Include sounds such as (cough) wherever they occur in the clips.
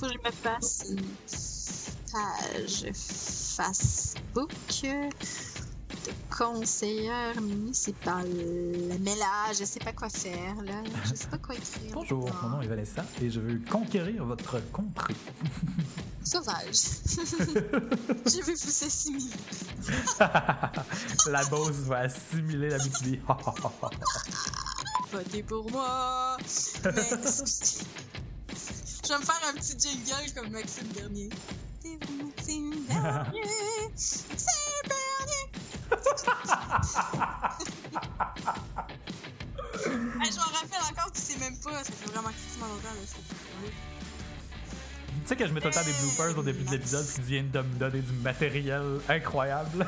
faut que je me fasse une page Facebook de conseillère municipale. Mais là, je sais pas quoi faire, là. Je sais pas quoi écrire. Bonjour, mon nom est Vanessa et je veux conquérir votre contrée. (laughs) Sauvage. (laughs) je vais vous assimiler. (laughs) la bosse va assimiler la BTB. Votez pour moi. Mais. Je vais me faire un petit jingle comme Maxime Bernier. C'est Maxime Bernier? (laughs) C'est Bernier. (laughs) Hey, je m'en rappelle encore, tu sais même pas. Ça fait vraiment quasiment longtemps, là. Tu sais que je mets tout le temps des bloopers au début de l'épisode qui viennent de me donner du matériel incroyable.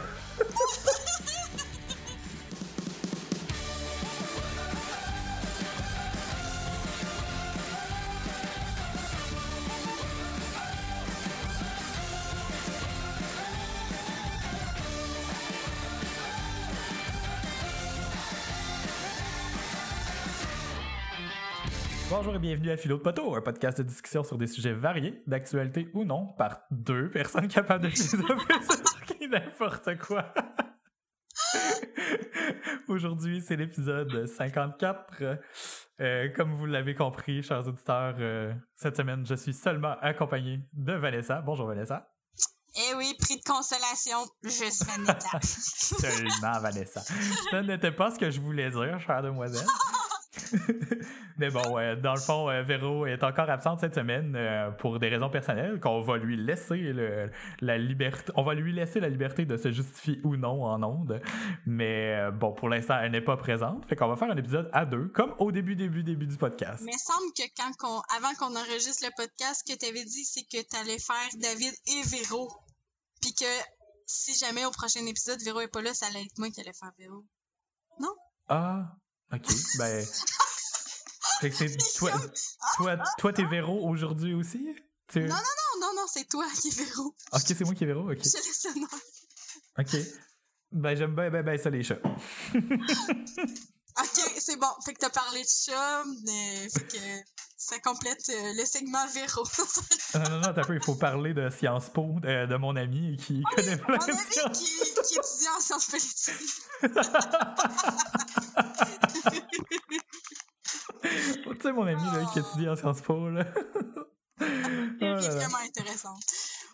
Bienvenue à Philo de Poteau, un podcast de discussion sur des sujets variés, d'actualité ou non, par deux personnes capables de (laughs) philosopher n'importe quoi. (laughs) Aujourd'hui, c'est l'épisode 54. Euh, comme vous l'avez compris, chers auditeurs, euh, cette semaine, je suis seulement accompagné de Vanessa. Bonjour Vanessa. Eh oui, prix de consolation, je Anita. (laughs) Seulement Vanessa. Ça n'était pas ce que je voulais dire, chère demoiselle. Mais bon, ouais, dans le fond, euh, Véro est encore absente cette semaine euh, pour des raisons personnelles qu'on va lui laisser le- la liberté. On va lui laisser la liberté de se justifier ou non en ondes. Mais euh, bon, pour l'instant, elle n'est pas présente. Fait qu'on va faire un épisode à deux, comme au début, début, début du podcast. Mais il semble que quand avant qu'on enregistre le podcast, ce que tu avais dit, c'est que tu allais faire David et Véro. Puis que si jamais au prochain épisode, Véro est pas là, ça allait être moi qui allais faire Véro. Ah, ok. Ben. fait que c'est (laughs) toi, toi, toi, t'es Véro aujourd'hui aussi? Tu- Non, non, Non, non, non, c'est toi qui es Véro. Ok, c'est moi qui est Véro, ok. Je laisse l'honneur. Ok. Ben, j'aime bien, ben, ben, ça, les chats. (laughs) Ok, c'est bon. Fait que t'as parlé de chat, mais fait que ça complète euh, le segment Véro. Non, non, non, t'as peu, il faut parler de Sciences Po, de, de mon ami qui connaît plein Mon ami qui, qui étudie en sciences politiques. (laughs) Tu sais, mon ami là, qui étudie en Sciences Po, là. (laughs) Oh est vraiment intéressante.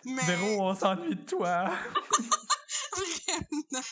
Mais Véro, on s'ennuie de toi. (laughs) vraiment.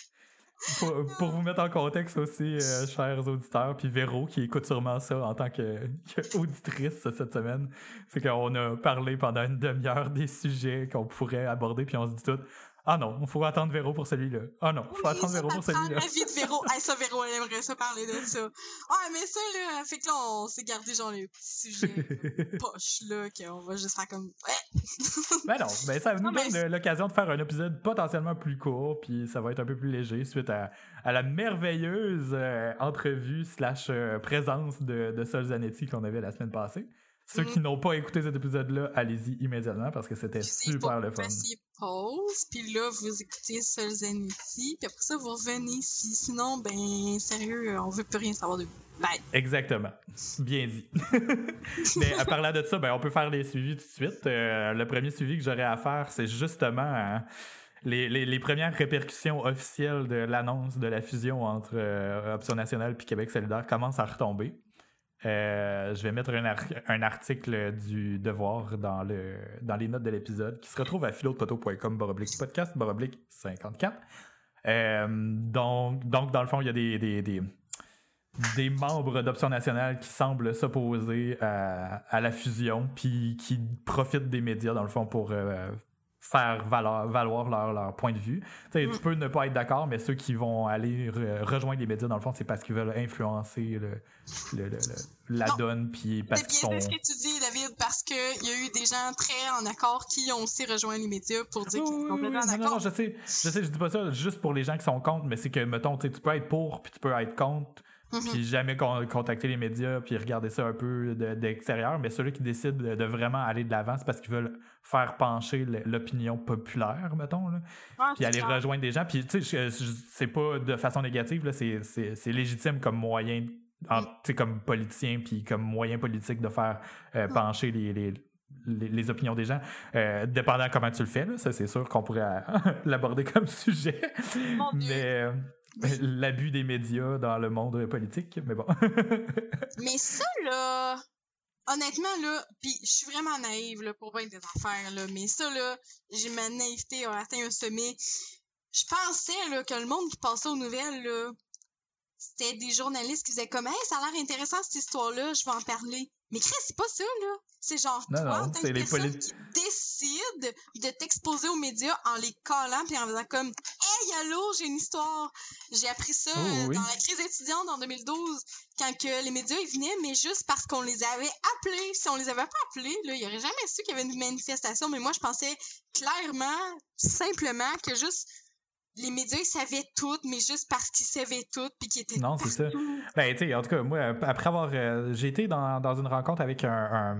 Pour, pour vous mettre en contexte aussi, euh, chers auditeurs, puis Véro qui écoute sûrement ça en tant que, que cette semaine, c'est qu'on a parlé pendant une demi-heure des sujets qu'on pourrait aborder, puis on se dit tout Ah non, il faut attendre Véro pour celui-là. Ah non, il faut Oui, attendre Véro pour celui-là. la vie de Véro. Hey, ça, Véro, elle aimerait ça parler de ça. Ah, mais ça, là, fait que là, on s'est gardé genre les petits sujets (laughs) poches, là, qu'on va juste faire comme, ouais. (laughs) Ben non, ben ça nous mais donne euh, l'occasion de faire un épisode potentiellement plus court, puis ça va être un peu plus léger suite à, à la merveilleuse euh, entrevue slash euh, présence de, de Sol Zanetti qu'on avait la semaine passée. Ceux Mhm. qui n'ont pas écouté cet épisode-là, allez-y immédiatement parce que c'était super le fun. passer pause, puis là, vous écoutez Solzhenitsyn, puis après ça, vous revenez ici. Sinon, ben, sérieux, on veut plus rien savoir de vous. Bye. Exactement. Bien dit. Mais (laughs) à parlant de ça, ben, on peut faire les suivis tout de suite. Euh, le premier suivi que j'aurais à faire, c'est justement hein, les, les- les premières répercussions officielles de l'annonce de la fusion entre euh, Option nationale et Québec solidaire commencent à retomber. Euh, je vais mettre un, ar- un article du Devoir dans, le, dans les notes de l'épisode qui se retrouve à philodepoto.com baroblique podcast baroblique 54. Euh, donc, dans le fond, il y a des, membres d'Option nationale qui semblent s'opposer à, à la fusion, puis qui profitent des médias, dans le fond, pour euh, faire valoir, valoir leur, leur point de vue. Tu Mm. Tu peux ne pas être d'accord, mais ceux qui vont aller re- rejoindre les médias, dans le fond, c'est parce qu'ils veulent influencer le, le- le- le- la Non. donne, puis parce C'est qu'ils bien sont... ce que tu dis, David, parce qu'il y a eu des gens très en accord qui ont aussi rejoint les médias pour dire qu'ils sont Oui, oui, oui, complètement en non, non, je sais, je sais, je dis pas ça juste pour les gens qui sont contre, mais c'est que, mettons, tu peux être pour, puis tu peux être contre, Mhm. puis jamais con- contacter les médias, puis regarder ça un peu de- d'extérieur, mais ceux-là qui décident de, de vraiment aller de l'avant, c'est parce qu'ils veulent faire pencher l'opinion populaire, mettons, là, Ouais, puis c'est aller clair. rejoindre des gens, puis tu sais, c'est pas de façon négative, c'est- c'est c'est légitime comme moyen, en- Mm. tu sais, comme politicien, puis comme moyen politique de faire euh, Mm. pencher les, les- les, opinions des gens, euh, dépendant comment tu le fais. Là, ça, c'est sûr qu'on pourrait (laughs) l'aborder comme sujet. mais (laughs) l'abus des médias dans le monde politique, mais bon. (laughs) mais ça, là, honnêtement, là, puis je suis vraiment naïve là, pour bien des affaires, là, mais ça, là, j'ai ma naïveté a atteint un sommet. Je pensais là, que le monde qui passait aux nouvelles, là, c'était des journalistes qui faisaient comme Hey, ça a l'air intéressant cette histoire-là, je vais en parler. Mais Chris, c'est pas ça, là. C'est genre non, toi, non, c'est les politiques qui décident de t'exposer aux médias en les collant puis en faisant comme Hey, allô, j'ai une histoire. J'ai appris ça oh, euh, dans la crise étudiante en 2012, quand que les médias ils venaient, mais juste parce qu'on les avait appelés. Si on les avait pas appelés, là, il y aurait jamais su qu'il y avait une manifestation. Mais moi, je pensais clairement, simplement, que juste les médias, ils savaient tout, mais juste parce qu'ils savaient tout, puis qu'ils étaient. Non, c'est ça. Ben, tu sais, en tout cas, moi, après avoir. Euh, j'ai été dans, dans, une rencontre avec un,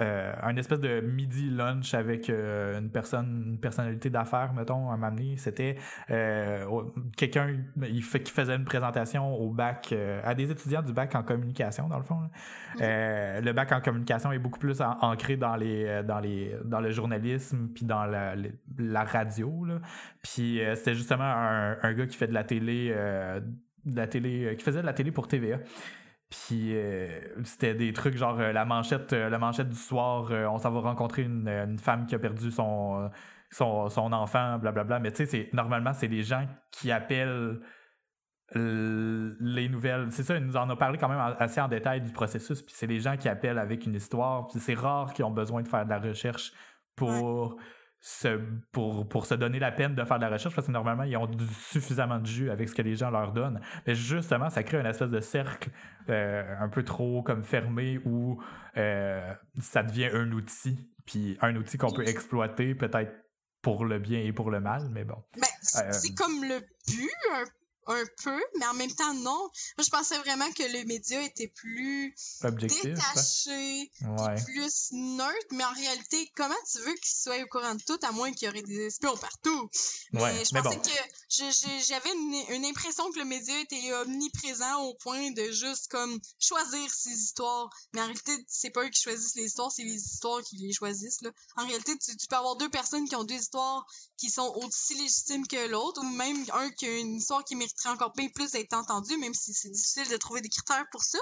euh, un espèce de midi lunch avec euh, une personne, une personnalité d'affaires, mettons, à m'amener. C'était euh, quelqu'un il fait, qui faisait une présentation au bac, à des étudiants du bac en communication, dans le fond. le bac en communication est beaucoup plus ancré dans les, dans les, dans le journalisme puis dans la, la radio. Là. Puis c'était justement un, un, gars qui fait de la télé, de la télé, qui faisait de la télé pour TVA. Puis euh, c'était des trucs genre euh, la manchette euh, la manchette du soir, on s'en va rencontrer une, femme qui a perdu son, son, son enfant, blablabla. Mais tu sais, normalement, c'est les gens qui appellent les nouvelles. C'est ça, il nous en a parlé quand même assez en détail du processus. Puis c'est les gens qui appellent avec une histoire. Puis c'est rare qu'ils ont besoin de faire de la recherche pour pour, pour se donner la peine de faire de la recherche parce que normalement, ils ont suffisamment de jus avec ce que les gens leur donnent. Mais justement, ça crée une espèce de cercle euh, un peu trop comme fermé où euh, ça devient un outil. Puis un outil qu'on peut exploiter peut-être pour le bien et pour le mal, mais bon. Ben, c'est euh, comme le but un un peu, mais en même temps, non. Moi, je pensais vraiment que les médias étaient plus Objectif, hein? détachés, plus neutres, mais en réalité, comment tu veux qu'ils soient au courant de tout, à moins qu'il y aurait des espions partout? Mais je pensais que j'avais une, une, impression que le média était omniprésent au point de juste comme choisir ses histoires. Mais en réalité, c'est pas eux qui choisissent les histoires, c'est les histoires qui les choisissent. Là. En réalité, tu, tu peux avoir deux personnes qui ont deux histoires qui sont aussi légitimes que l'autre, ou même un qui a une histoire qui mériterait encore bien plus d'être entendu, même si c'est difficile de trouver des critères pour ça,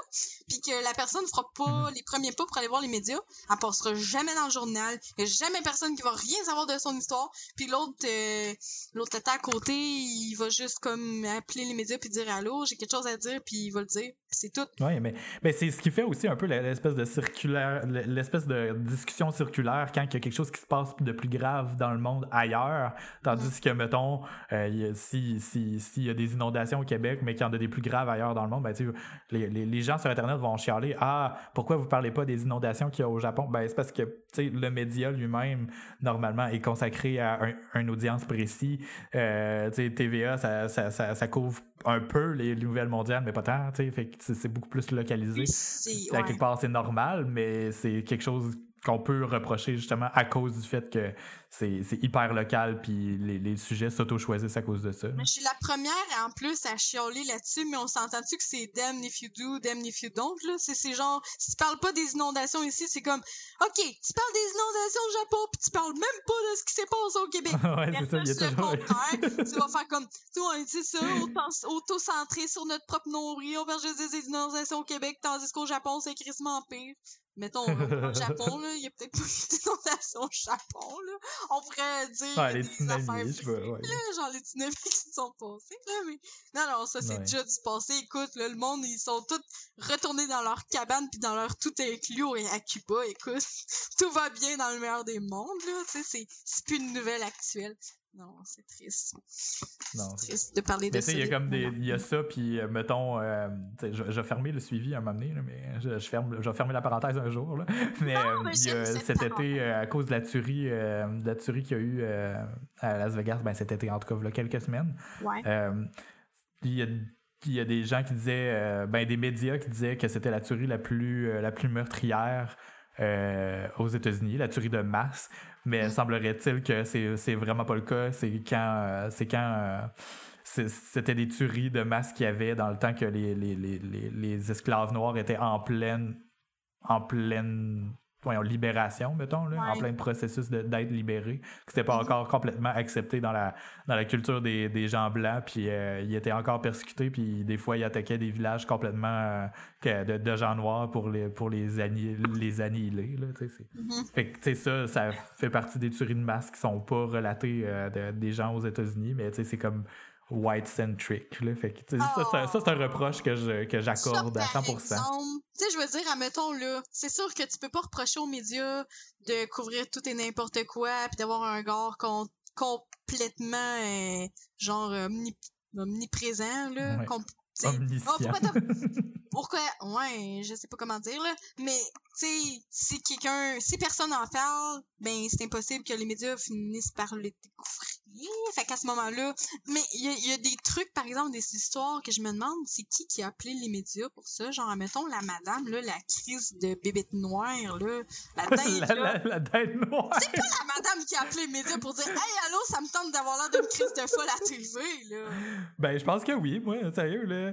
puis que la personne ne fera pas mhm. les premiers pas pour aller voir les médias, elle passera jamais dans le journal, il n'y a jamais personne qui va rien savoir de son histoire, puis l'autre euh, l'autre à côté, il va juste comme appeler les médias puis dire allô, j'ai quelque chose à dire, puis il va le dire, c'est tout. Oui, mais, mais c'est ce qui fait aussi un peu l'espèce de circulaire, l'espèce de discussion circulaire quand il y a quelque chose qui se passe de plus grave dans le monde ailleurs, tandis mm. que, mettons, euh, s'il si, si, y a des inondations au Québec, mais qu'il y en a des plus graves ailleurs dans le monde, ben, les, les, les, gens sur Internet vont chialer Ah, pourquoi vous parlez pas des inondations qu'il y a au Japon? Ben, c'est parce que le média lui-même, normalement, est consacré à un, une audience précis. Euh, TVA, ça, ça, ça, ça couvre un peu les, nouvelles mondiales, mais pas tant, c'est beaucoup plus localisé. À quelque part, c'est normal, mais c'est quelque chose qu'on peut reprocher justement à cause du fait que c'est hyper local puis les, les sujets s'auto-choisissent à cause de ça. Mais je suis la première en plus à chialer là-dessus, mais on s'entend-tu que c'est damn if you do, damn if you don't, là? C'est genre, si tu parles pas des inondations ici, c'est comme, OK, tu parles des inondations au Japon puis tu parles même pas de ce qui s'est passé au Québec. (laughs) ouais, c'est ça, il y a toujours... (laughs) tu vas faire comme, tu vois, c'est ça, auto-centré sur notre propre nombril, on va juste des inondations au Québec, tandis qu'au Japon, c'est crissement pire mettons, au Japon, là, il y a peut-être pas d'inondation au Japon, là. On pourrait dire ouais, les tsunamis, je veux, ouais. genre les tsunamis (laughs) qui se sont passés, là, mais non, non, ça, c'est déjà du passé. Écoute, là, le monde, ils sont tous retournés dans leur cabane puis dans leur tout inclus à Cuba, écoute. (laughs) Tout va bien dans le meilleur des mondes, là, tu sais, c'est plus une nouvelle actuelle. Non, c'est triste. Non, c'est triste de parler de ça. Il y a comme des. Il y a ça, puis euh, mettons. Euh, je, vais fermer le suivi à un moment donné, mais je, ferme, je vais fermer la parenthèse un jour. Là. (laughs) Mais, euh, cet été, à cause de la tuerie, de la tuerie qu'il y a eu à Las Vegas, ben cet été, en tout cas, quelques semaines. Ouais. il y a il y a des gens qui disaient, ben des médias qui disaient que c'était la tuerie la plus, la plus meurtrière aux États-Unis, la tuerie de masse. Mais semblerait-il que c'est vraiment pas le cas. C'est quand. Euh, c'est quand euh, c'était des tueries de masse qu'il y avait dans le temps que les, les, les, les, esclaves noirs étaient en pleine. en pleine voyons, libération, mettons, là, en plein processus d'être libéré, que c'était pas Mhm. encore complètement accepté dans la, dans la culture des, des gens blancs, puis euh, il était encore persécuté, puis des fois, il attaquait des villages complètement euh, que- de, de gens noirs pour les, pour les, anni- les annihiler, là, tu sais, c'est- Mhm. Fait que, ça, ça fait partie des tueries de masse qui sont pas relatées euh, de- des gens aux États-Unis, mais tu sais, c'est comme white-centric, là. Fait que, tu sais, ça, ça, ça, c'est un reproche que je- que j'accorde à Ça, par 100%. exemple, Tu sais, je veux dire, admettons, là, c'est sûr que tu peux pas reprocher aux médias de couvrir tout et n'importe quoi, puis d'avoir un com- complètement, euh, genre, omni- omniprésent, là. Ouais. Omniscient. Oh, pourquoi (laughs) pourquoi? Ouais je sais pas comment dire là mais tu sais si quelqu'un si personne en parle ben c'est impossible que les médias finissent par le découvrir fait qu'à ce moment-là mais il y, a- il y a des trucs par exemple des histoires que je me demande c'est qui qui a appelé les médias pour ça? Genre mettons la madame là la crise de bébête noire là la (laughs) dinde la, là la, la dinde noire. la madame qui a appelé les médias pour dire hey allô ça me tente d'avoir l'air d'une crise de folle à TV là Ben, je pense que oui, moi, sérieux, là.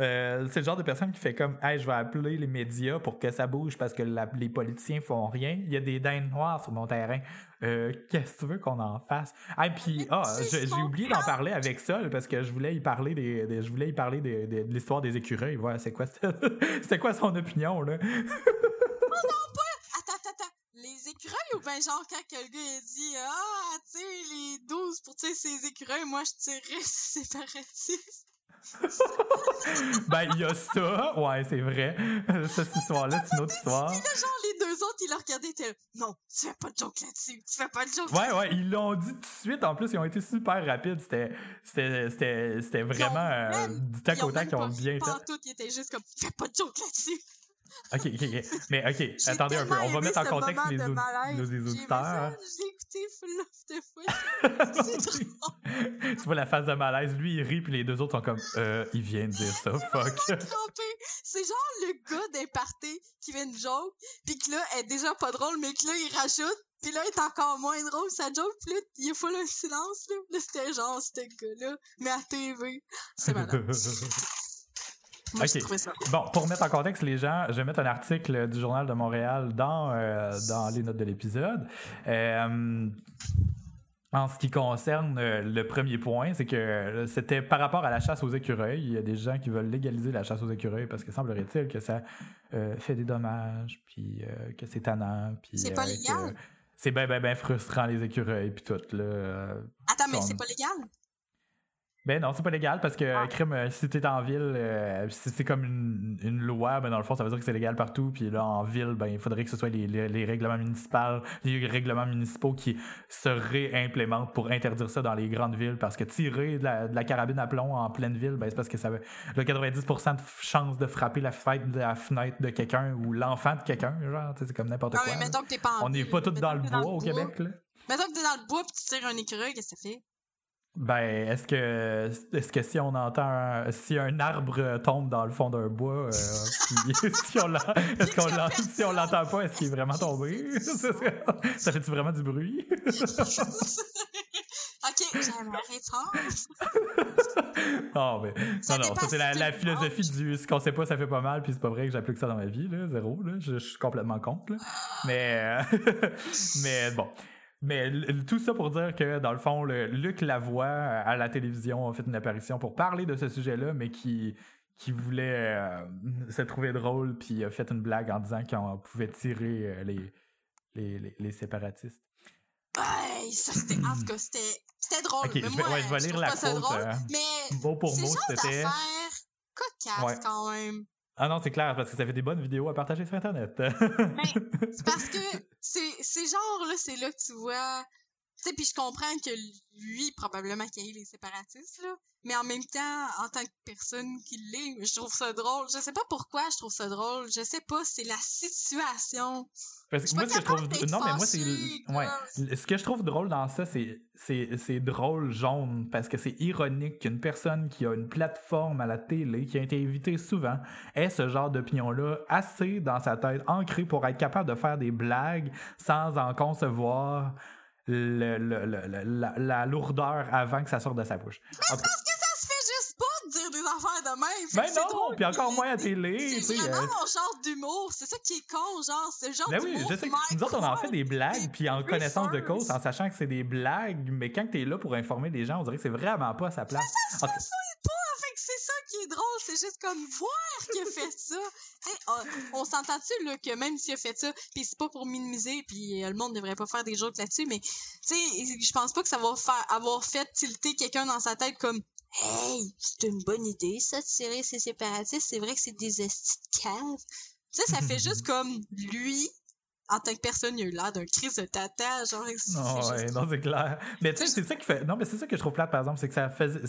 Euh, c'est le genre de personne qui fait comme Hey, je vais appeler les médias pour que ça bouge parce que la- les politiciens font rien. Il y a des dindes noires sur mon terrain. Euh, Qu'est-ce que tu veux qu'on en fasse? Ah, puis, ah, tu j'ai oublié d'en parler avec ça là, parce que je voulais y parler des, des- je voulais y parler de l'histoire des écureuils. Voilà, c'est quoi, (laughs) c'était quoi son opinion, là? (laughs) Attends, attends, attends. Les écureuils ou ben genre quand le gars dit Ah, tu sais, les 12 pour tuer ces écureuils, moi je tirerais ces (laughs) séparatistes. (laughs) ben, il y a ça. Ouais, c'est vrai. (laughs) Cette histoire-là, c'est une autre histoire. Là, genre les deux autres, ils regardaient, ils étaient Non, tu fais pas de joke là-dessus, tu fais pas de joke Ouais, ouais, ils l'ont dit tout de suite. En plus, ils ont été super rapides. C'était, c'était, c'était, c'était vraiment euh, du tac Ils au tac qui ont bien fait. pantoute, ils étaient juste comme Fais pas de joke là-dessus. Ok, ok, ok. Mais ok, (laughs) attendez un peu. On va mettre en contexte les, malaise. nos- les auditeurs. ça, J'ai écouté fois. (laughs) Tu vois la phase de malaise. Lui, il rit, puis les deux autres sont comme euh, Il vient de dire ça, fuck. C'est genre le gars d'un party qui fait une joke, puis que là, elle est déjà pas drôle, mais que là, il rajoute, puis là, elle est encore moins drôle, sa joke, puis là, il a full un silence, là. Là, c'était genre, ce gars-là, mais à TV. C'est malade. (laughs) Moi, j'ai Ok. trouvé ça. Bon, pour mettre en contexte les gens, je vais mettre un article du Journal de Montréal dans, euh, dans les notes de l'épisode. Euh, en ce qui concerne euh, le premier point, c'est que c'était par rapport à la chasse aux écureuils. Il y a des gens qui veulent légaliser la chasse aux écureuils parce que semblerait-il que ça euh, fait des dommages, puis euh, que c'est tannant, puis C'est pas légal? c'est bien, bien, bien frustrant les écureuils, puis tout. Là. Attends, mais c'est pas légal? Ben non, c'est pas légal parce que Ah. crime, euh, si t'es en ville, euh, si c'est comme une, une loi, ben dans le fond, ça veut dire que c'est légal partout. Puis là, en ville, ben il faudrait que ce soit les, les- les règlements municipaux, les règlements municipaux qui se réimplémentent pour interdire ça dans les grandes villes. Parce que tirer de la, de la carabine à plomb en pleine ville, ben c'est parce que ça veut le 90% de chance de frapper la fenêtre de, la fenêtre de quelqu'un ou l'enfant de quelqu'un, genre, c'est comme n'importe Non, quoi. mais là. mettons que t'es pas en On n'est pas tous dans le bois au Québec, là. Mettons que t'es dans le bois pis tu tires un écureuil, qu'est-ce que ça fait? Ben, est-ce que est-ce que si on entend un, si un arbre tombe dans le fond d'un bois, euh, puis (laughs) si on l'en- est-ce qu'on l'en- si on l'entend pas, est-ce qu'il est vraiment tombé? (laughs) Ça fait-tu vraiment du bruit? (laughs) Ok, j'ai ma réponse. Non, mais Ça non, non, ça c'est la, la philosophie du ce qu'on sait pas, ça fait pas mal, puis c'est pas vrai que j'applique ça dans ma vie, là, zéro, là, je, je suis complètement contre, là. Mais, euh, mais bon. Mais tout ça pour dire que, dans le fond, le, Luc Lavoie, euh, à la télévision, a fait une apparition pour parler de ce sujet-là, mais qui, qui voulait euh, se trouver drôle, puis a fait une blague en disant qu'on pouvait tirer euh, les, les, les, les séparatistes. Ouais, ça c'était. En tout cas, c'était. Drôle. Ok, mais je vais- moi, ouais, je vais lire la quote, drôle, euh, mais Mot pour mot, c'était. cocasse Ouais. quand même. Ah non, c'est clair, parce que ça fait des bonnes vidéos à partager sur Internet. (laughs) C'est parce que c'est c'est genre là, c'est là que tu vois. Sais, puis je comprends que lui, probablement qu'il ait les séparatistes, là. Mais en même temps, en tant que personne qui l'est, je trouve ça drôle. Je sais pas pourquoi je trouve ça drôle. Je sais pas, c'est la situation. Parce que moi, ce que je trouve. Non, mais moi, c'est. Ouais. Ce que je trouve drôle dans ça, c'est, c'est, c'est drôle jaune parce que c'est ironique qu'une personne qui a une plateforme à la télé, qui a été invitée souvent, ait ce genre d'opinion-là assez dans sa tête, ancrée pour être capable de faire des blagues sans en concevoir le- le- le- le- la, la lourdeur avant que ça sorte de sa bouche. Cas, Parce que ça se fait juste pas de dire des affaires de même. Fait Ben que non, puis encore moins à télé, C'est vraiment euh, mon genre d'humour. C'est ça qui est con, genre. C'est le genre Ben oui, je sais. m'aide Nous autres, on en pas. fait des blagues, puis en connaissance de cause, en sachant que c'est des blagues, mais quand t'es là pour informer des gens, on dirait que c'est vraiment pas à sa place. En tout cas, Fait que ça qui est drôle, c'est juste comme voir qu'il a fait ça. On, on s'entend-tu là que même s'il a fait ça, puis c'est pas pour minimiser, puis euh, le monde devrait pas faire des jokes là-dessus, mais je pense pas que ça va faire avoir fait tilter quelqu'un dans sa tête comme Hey, c'est une bonne idée ça de tirer ces séparatistes, c'est vrai que c'est des estis de cave. Tu sais, ça fait (laughs) juste comme lui. En tant que personne, il a eu l'air d'un crise de tata, genre. non, juste- ouais, non, c'est clair. Mais tu sais, c'est ça qui fait. Non, mais c'est ça que je trouve plate, par exemple, c'est que ça faisait.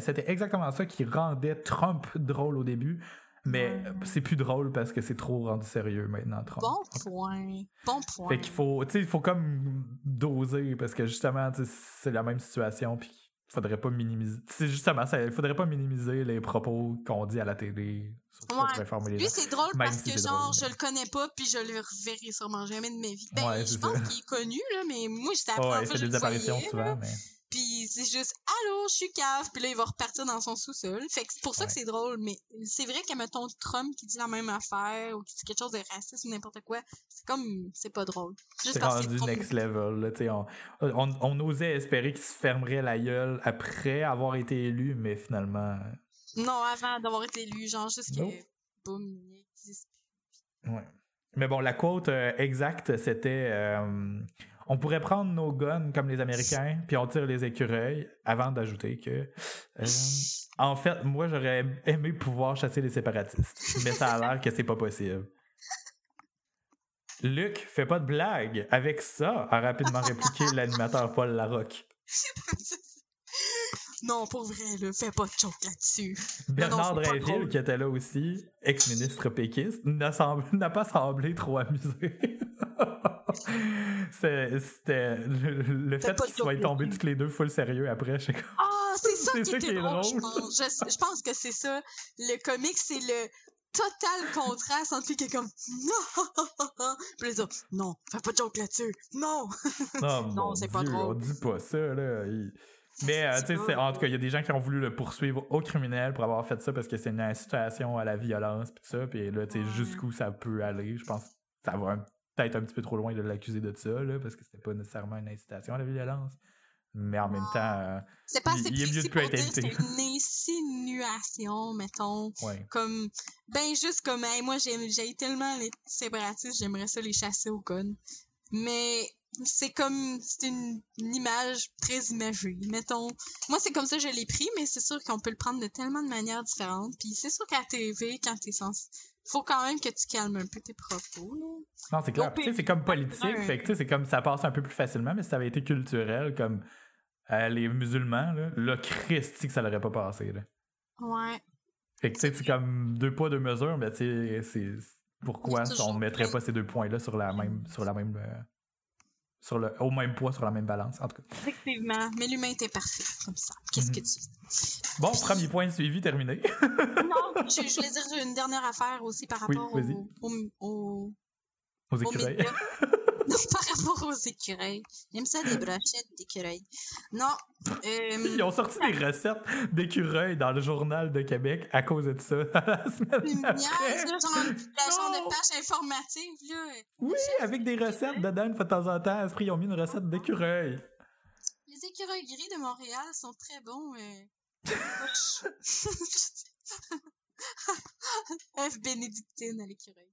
C'était exactement ça qui rendait Trump drôle au début. Mais c'est plus drôle parce que c'est trop rendu sérieux maintenant, Trump. Bon point. Bon point. Fait qu'il faut, tu sais, il faut comme doser parce que justement, tu sais, c'est la même situation puis il faudrait pas minimiser. C'est justement ça, il faudrait pas minimiser les propos qu'on dit à la télé, Ouais. Lui, c'est drôle Même parce si que, genre, drôle, je le connais pas, puis je le reverrai sûrement jamais de ma vie. Ben, Ouais, je pense qu'il est connu, là, mais moi, c'était la Ouais, il fait je des le apparitions voyais, souvent, mais Puis c'est juste, allô, je suis cave, puis là, il va repartir dans son sous-sol. Fait que c'est pour ça que c'est drôle, mais c'est vrai qu'à mettons Trump qui dit la même affaire, ou qui dit quelque chose de raciste ou n'importe quoi, c'est comme, c'est pas drôle. C'est rendu next level. Là, tu sais, on, on, on osait espérer qu'il se fermerait la gueule après avoir été élu, mais finalement, Non, avant d'avoir été élu, genre, juste que, boum, il existe Ouais. Mais bon, la quote euh, exacte, c'était euh, On pourrait prendre nos guns comme les Américains, puis on tire les écureuils, avant d'ajouter que. euh, en fait, moi, j'aurais aimé pouvoir chasser les séparatistes, mais ça a l'air que c'est pas possible. Luc, fais pas de blague. Avec ça, a rapidement répliqué l'animateur Paul Larocque. (laughs) Non, pour vrai, là, fais pas de joke là-dessus. Bernard Drainville, qui était là aussi, ex-ministre péquiste, n'a (laughs) pas semblé trop amusé. (laughs) C'était le, fait qu'ils soient tombés tous les deux full sérieux après. comme, Ah, c'est (laughs) ça qui était drôle, je pense. Je, je pense que c'est ça. Le comique, c'est le total contraste entre lui qui est comme non, puis les autres non, fais pas de joke là-dessus, non. Oh, Non, c'est pas drôle. On dit pas ça, là. Il- Mais, euh, tu sais, en tout cas, il y a des gens qui ont voulu le poursuivre au criminel pour avoir fait ça parce que c'est une incitation à la violence, tout ça. Puis là, tu sais, Ouais. jusqu'où ça peut aller, je pense que ça va peut-être un petit peu trop loin de l'accuser de ça, là, parce que c'était pas nécessairement une incitation à la violence. Mais en même temps, euh, C'est pas Il- assez il est mieux de plus être invité. c'est une insinuation, mettons. ouais. Comme, ben juste comme, hey, moi j'ai tellement les séparatistes, j'aimerais ça les chasser au gun. Mais c'est comme, c'est une, une image très imagée. Mettons, moi c'est comme ça que je l'ai pris, mais c'est sûr qu'on peut le prendre de tellement de manières différentes. Puis c'est sûr qu'à TV, quand t'es censé, faut quand même que tu calmes un peu tes propos, là. Non, c'est clair. C'est comme politique, ouais. fait que c'est comme ça passe un peu plus facilement, mais si ça avait été culturel, comme euh, les musulmans, là, là, Christy que ça l'aurait pas passé, là. Ouais. Fait que tu sais, c'est comme deux poids, deux mesures, mais tu sais, c'est pourquoi on ne mettrait pas ces deux points-là sur la même sur la même euh, sur le au même poids sur la même balance en tout cas. Effectivement. Mais l'humain était parfait, comme ça. Qu'est-ce Mhm. que tu Bon, premier point suivi terminé. Non, je, je voulais dire une dernière affaire aussi par Oui, rapport vas-y. au, au, au, Aux aux écureuils. (laughs) (laughs) par rapport aux écureuils. J'aime ça des brochettes d'écureuils. Non. Euh, Ils ont sorti des recettes d'écureuils dans le journal de Québec à cause de ça (laughs) la semaine là, genre, la genre de page informative, là. Oui, avec des recettes dedans une fois de temps en temps. Après, ils ont mis une recette d'écureuil? Les écureuils gris de Montréal sont très bons. Euh... (laughs) F. bénédictine à l'écureuil.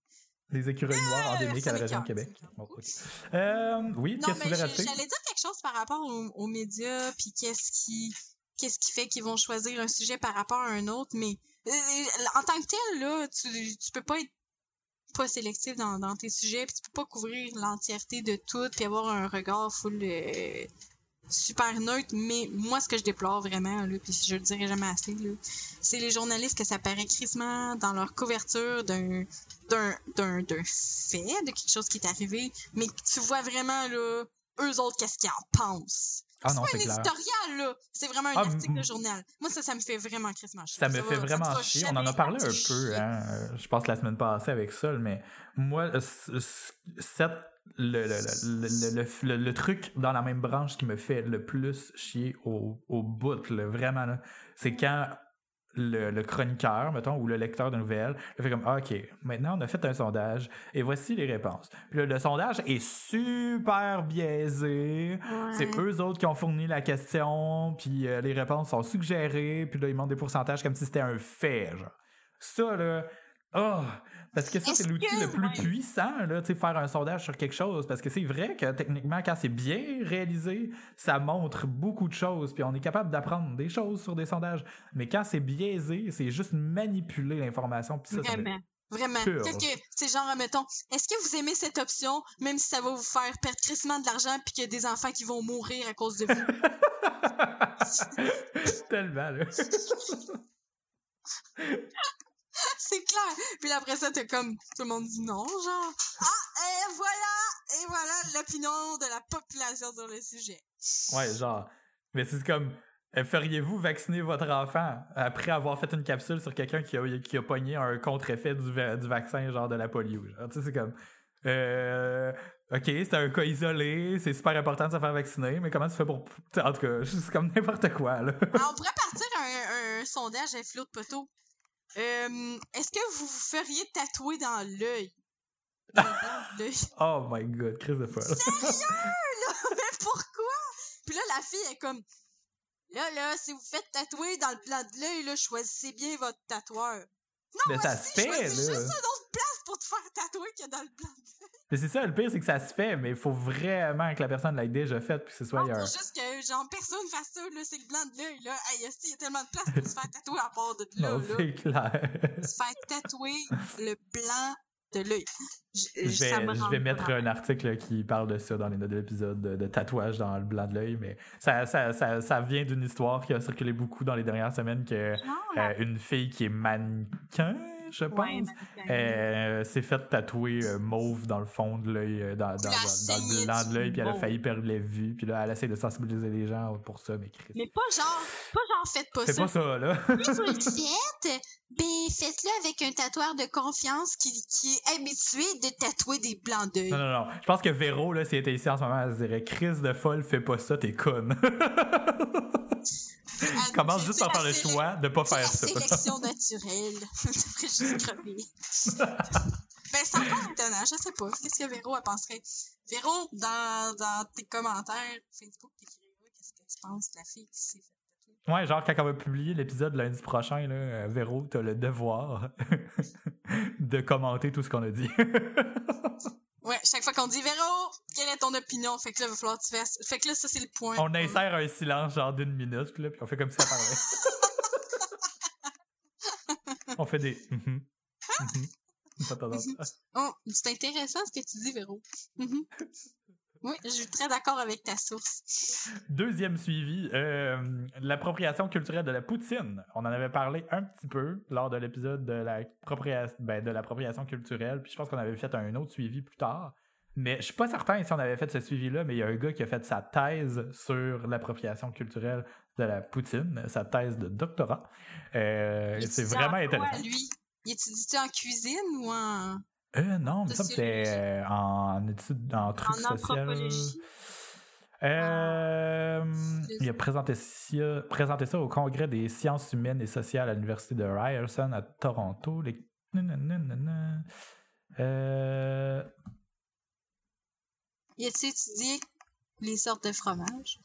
Les écureuils noirs endémiques ça à la région de Québec. Bon. Euh, oui, Non, qu'est-ce que tu voulais rajouter? j'allais dire quelque chose par rapport aux, aux médias, puis qu'est-ce qui, qu'est-ce qui fait qu'ils vont choisir un sujet par rapport à un autre, mais euh, en tant que tel, là, tu, tu peux pas être pas sélectif dans, dans tes sujets, puis tu peux pas couvrir l'entièreté de tout, puis avoir un regard full euh, super neutre, mais moi, ce que je déplore vraiment, là, puis je le dirai jamais assez, là, c'est les journalistes que ça paraît crissement dans leur couverture d'un d'un d'un d'un fait, de quelque chose qui est arrivé, mais que tu vois vraiment, là, eux autres, qu'est-ce qu'ils en pensent. Ah c'est pas un éditorial, là. C'est vraiment un Ah, article de journal. Moi, ça, ça me fait vraiment crissement chier. Ça me fait vraiment chier. On en a parlé un peu, hein, euh, je pense la semaine passée avec Sol, mais moi, cette, le, le, le, truc dans la même branche qui me fait le plus chier au, au bout, là, vraiment, là, c'est quand le, le chroniqueur, mettons, ou le lecteur de nouvelles, il fait comme ah, OK, maintenant on a fait un sondage et voici les réponses. Puis là, le sondage est super biaisé. C'est eux autres qui ont fourni la question, puis euh, les réponses sont suggérées, puis là, ils montrent des pourcentages comme si c'était un fait. Genre. Ça, là. Oh, parce que ça, c'est l'outil le plus puissant, là, tu sais, faire un sondage sur quelque chose. Parce que c'est vrai que techniquement, quand c'est bien réalisé, ça montre beaucoup de choses. Puis on est capable d'apprendre des choses sur des sondages. Mais quand c'est biaisé, c'est juste manipuler l'information. Puis ça, Vraiment. Vraiment. C'est genre, mettons, est-ce que vous aimez cette option, même si ça va vous faire perdre crissement de l'argent puis qu'il y a des enfants qui vont mourir à cause de vous? (laughs) Tellement, là. (laughs) (laughs) C'est clair. Puis après ça, t'es comme, tout le monde dit non, genre. Ah, et voilà, et voilà l'opinion de la population sur le sujet. Ouais, genre. Mais c'est comme. euh, Feriez-vous vacciner votre enfant après avoir fait une capsule sur quelqu'un qui a, qui a pogné un contre-effet du, du vaccin, genre de la polio? genre? Tu sais, c'est comme. Euh, ok, c'est un cas isolé, c'est super important de se faire vacciner, mais comment tu fais pour. En tout cas, (laughs) c'est comme n'importe quoi, là. Alors, on pourrait partir un, un sondage à flot de poteau. Euh, Est-ce que vous vous feriez tatouer dans l'œil? (laughs) Dans le blanc de l'œil. Oh my god, crise de folle. (laughs) Mais pourquoi? Puis là, la fille est comme, là, là, si vous faites tatouer dans le blanc de l'œil, là, choisissez bien votre tatoueur. mais ça se fait, là. juste une autre place pour te faire tatouer que dans le blanc de l'œil. Mais c'est ça, le pire, c'est que ça se fait, mais il faut vraiment que la personne l'ait déjà fait, puis que ce soit Non, un. faut juste que, genre, personne fasse ça, là, c'est le blanc de l'œil, là. Hey, il y a tellement de place pour se faire tatouer à part de là, Non, là? c'est clair. Se faire tatouer le blanc de l'œil. Je, Je vais, ça me je rend vais mettre un article qui parle de ça dans les notes de l'épisode de, de tatouage dans le blanc de l'œil, mais ça, ça, ça, ça vient d'une histoire qui a circulé beaucoup dans les dernières semaines que Genre, euh, une fille qui est mannequin, je pense, ouais, euh, s'est fait tatouer euh, mauve dans le fond de l'œil, euh, dans, dans, le blanc de l'œil, puis elle a failli perdre les vues, puis là, elle essaie de sensibiliser les gens pour ça, mais Chris. Mais pas genre, pas genre, faites pas C'est ça. pas ça, là. Si vous le faites, (laughs) ben faites-le avec un tatoueur de confiance qui, qui est habitué de tatouer des blancs d'œil. Non, non, non. Je pense que Véro, là, si elle était ici en ce moment, elle se dirait Chris de folle, fais pas ça, t'es conne. (laughs) Commence juste par faire le choix de pas c'est faire ça. sélection naturelle. devrait juste crever. ben, c'est encore étonnant, je sais pas. Qu'est-ce que Véro, elle penserait? Véro, dans, dans tes commentaires Facebook, t'écriras qu'est-ce que tu penses de la fille qui s'est. Ouais, genre quand on va publier l'épisode lundi prochain, là, euh, Véro, t'as le devoir (laughs) de commenter tout ce qu'on a dit. (laughs) Ouais, chaque fois qu'on dit Véro, quelle est ton opinion? Fait que là, il va falloir que tu fasses. Fait que là, ça, c'est le point. on insère un silence genre d'une minute, puis là, puis on fait comme si ça parlait. (laughs) on fait des. mhm, mhm. T'en donne. Oh, c'est intéressant ce que tu dis, Véro. Mhm. (laughs) Oui, je suis très d'accord avec ta source. Deuxième suivi, euh, l'appropriation culturelle de la poutine. On en avait parlé un petit peu lors de l'épisode de ben, de l'appropriation culturelle, puis je pense qu'on avait fait un autre suivi plus tard. Mais je suis pas certain si on avait fait ce suivi-là, mais il y a un gars qui a fait sa thèse sur l'appropriation culturelle de la poutine, sa thèse de doctorat. Euh, c'est vraiment en quoi, intéressant. lui? Il étudie en cuisine ou en, Euh, non, mais ça, c'est euh, en études, en trucs en sociaux. Euh, Les- il a présenté ça, présenté ça au Congrès des sciences humaines et sociales à l'Université de Ryerson à Toronto. Les... Euh, a-tu étudié les sortes de fromages?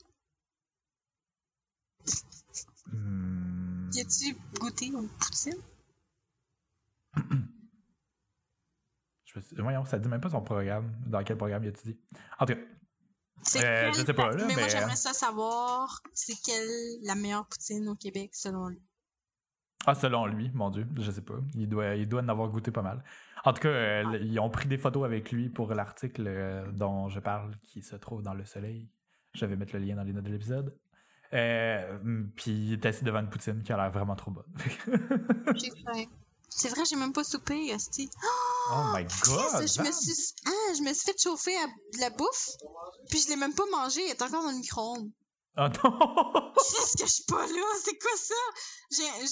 hmm, Y a-tu goûté aux poutines? (clears throat) je me suis- voyons, ça dit même pas son programme. Dans quel programme il a étudié. En tout cas, Euh, je sais pas, là, mais, moi, j'aimerais ça savoir c'est quelle la meilleure poutine au Québec, selon lui? ah, selon lui, mon Dieu, je sais pas. Il doit, il doit en avoir goûté pas mal. En tout cas, euh, Ah. ils ont pris des photos avec lui pour l'article euh, dont je parle qui se trouve dans le soleil. Je vais mettre le lien dans les notes de l'épisode. Euh, mm, puis il est assis devant une poutine qui a l'air vraiment trop bonne. (laughs) J'ai faim. C'est vrai, j'ai même pas soupé, Asti. oh my god! je, me suis... Ah, je me suis fait chauffer à de la bouffe, puis je l'ai même pas mangé, elle est encore dans le micro-ondes. Oh non! (laughs) Qu'est-ce que je suis pas là? C'est quoi ça?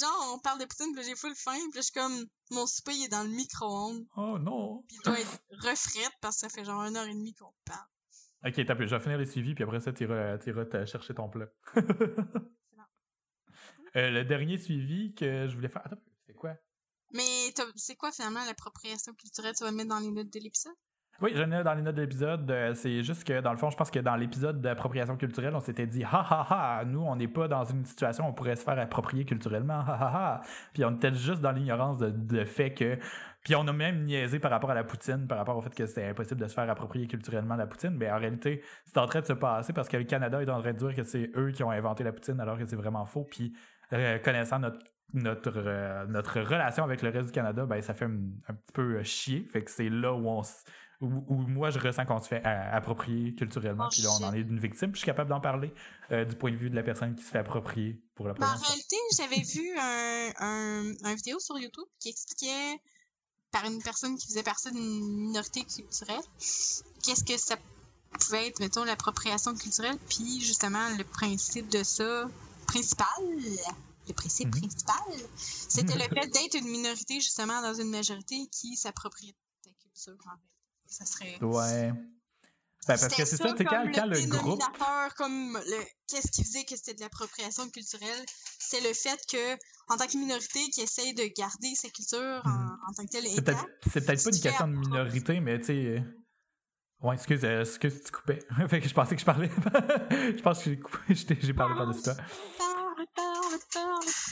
Genre, on parle de poutine, puis j'ai full faim, puis je suis comme, mon souper, il est dans le micro-ondes, Oh non! puis il doit être refrette parce que ça fait genre une heure et demie qu'on parle. Ok, t'as plus. Je vais finir les suivis, puis après ça, t'iras chercher ton plat. (laughs) Euh, le dernier suivi que je voulais faire. Attends, c'est quoi? Finalement l'appropriation culturelle? Tu vas mettre dans les notes de l'épisode? Oui, j'en ai dans les notes de l'épisode. Euh, c'est juste que, dans le fond, je pense que dans l'épisode d'appropriation culturelle, on s'était dit ha ha ha, nous, on n'est pas dans une situation où on pourrait se faire approprier culturellement, ha ha ha. Puis on était juste dans l'ignorance de, de fait que. Puis on a même niaisé par rapport à la poutine, par rapport au fait que c'était impossible de se faire approprier culturellement la poutine. Mais en réalité, c'est en train de se passer parce que le Canada est en train de dire que c'est eux qui ont inventé la poutine alors que c'est vraiment faux. Puis euh, connaissant notre notre, euh, notre relation avec le reste du Canada, ben, ça fait un, un petit peu chier. Fait que c'est là où on, où, moi je ressens qu'on se fait approprier culturellement, oh, puis là on en est une victime, puis je suis capable d'en parler euh, du point de vue de la personne qui se fait approprier pour la première En réalité, j'avais vu un, un, un, vidéo sur YouTube qui expliquait par une personne qui faisait partie d'une minorité culturelle qu'est-ce que ça pouvait être, mettons, l'appropriation culturelle, puis justement le principe de ça principal le principe mhm. principal, c'était le (laughs) fait d'être une minorité justement dans une majorité qui s'approprie ta culture en fait ça serait. Ouais. Ben, parce que c'est ça, tu quand, quand le, groupe. comme le, qu'est-ce qui faisait que c'était de l'appropriation culturelle, c'est le fait que, en tant que minorité qui essaye de garder sa culture en, mhm. en tant que telle C'est peut-être, peut pas une question de minorité, mais tu sais. Euh, ouais, excuse, euh, excuse, tu coupais. (laughs) fait que je pensais que je parlais. (laughs) je pense que j'ai coupé, j'ai parlé par-dessus toi.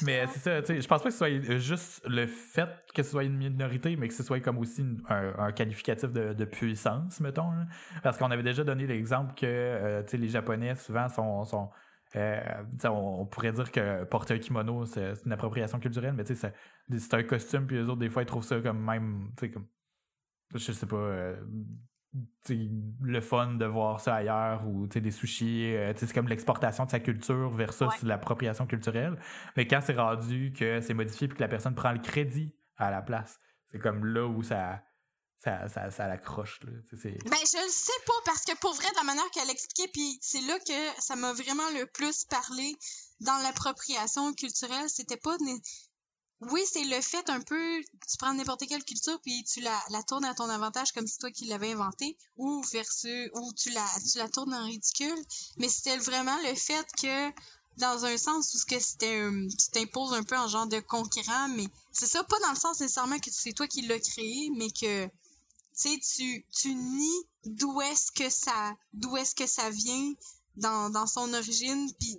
Mais c'est ça, tu sais, je pense pas que ce soit juste le fait que ce soit une minorité, mais que ce soit comme aussi un, qualificatif de, puissance, mettons. Parce qu'on avait déjà donné l'exemple que, euh, tu sais, les Japonais, souvent, sont... sont euh, on, pourrait dire que porter un kimono, c'est une appropriation culturelle, mais tu sais, c'est un costume, puis les autres, des fois, ils trouvent ça comme même, tu sais, comme, je sais pas, euh, le fun de voir ça ailleurs ou des sushis, euh, c'est comme l'exportation de sa culture versus l'appropriation culturelle. Mais quand c'est rendu que c'est modifié puis que la personne prend le crédit à la place, c'est comme là où ça ça, ça, ça l'accroche. Ben, je le sais pas parce que pour vrai, de la manière qu'elle expliquait, puis c'est là que ça m'a vraiment le plus parlé dans l'appropriation culturelle. C'était pas oui, c'est le fait un peu, tu prends n'importe quelle culture puis tu la, la tournes à ton avantage comme si toi qui l'avais inventée, ou versus, ou tu la, tu la tournes en ridicule. Mais c'était vraiment le fait que, dans un sens où que c'était, tu t'imposes un peu en genre de conquérant, mais c'est ça, pas dans le sens nécessairement que c'est toi qui l'as créé, mais que, tu sais, tu, tu nies d'où est-ce que ça, d'où est-ce que ça vient dans, dans son origine puis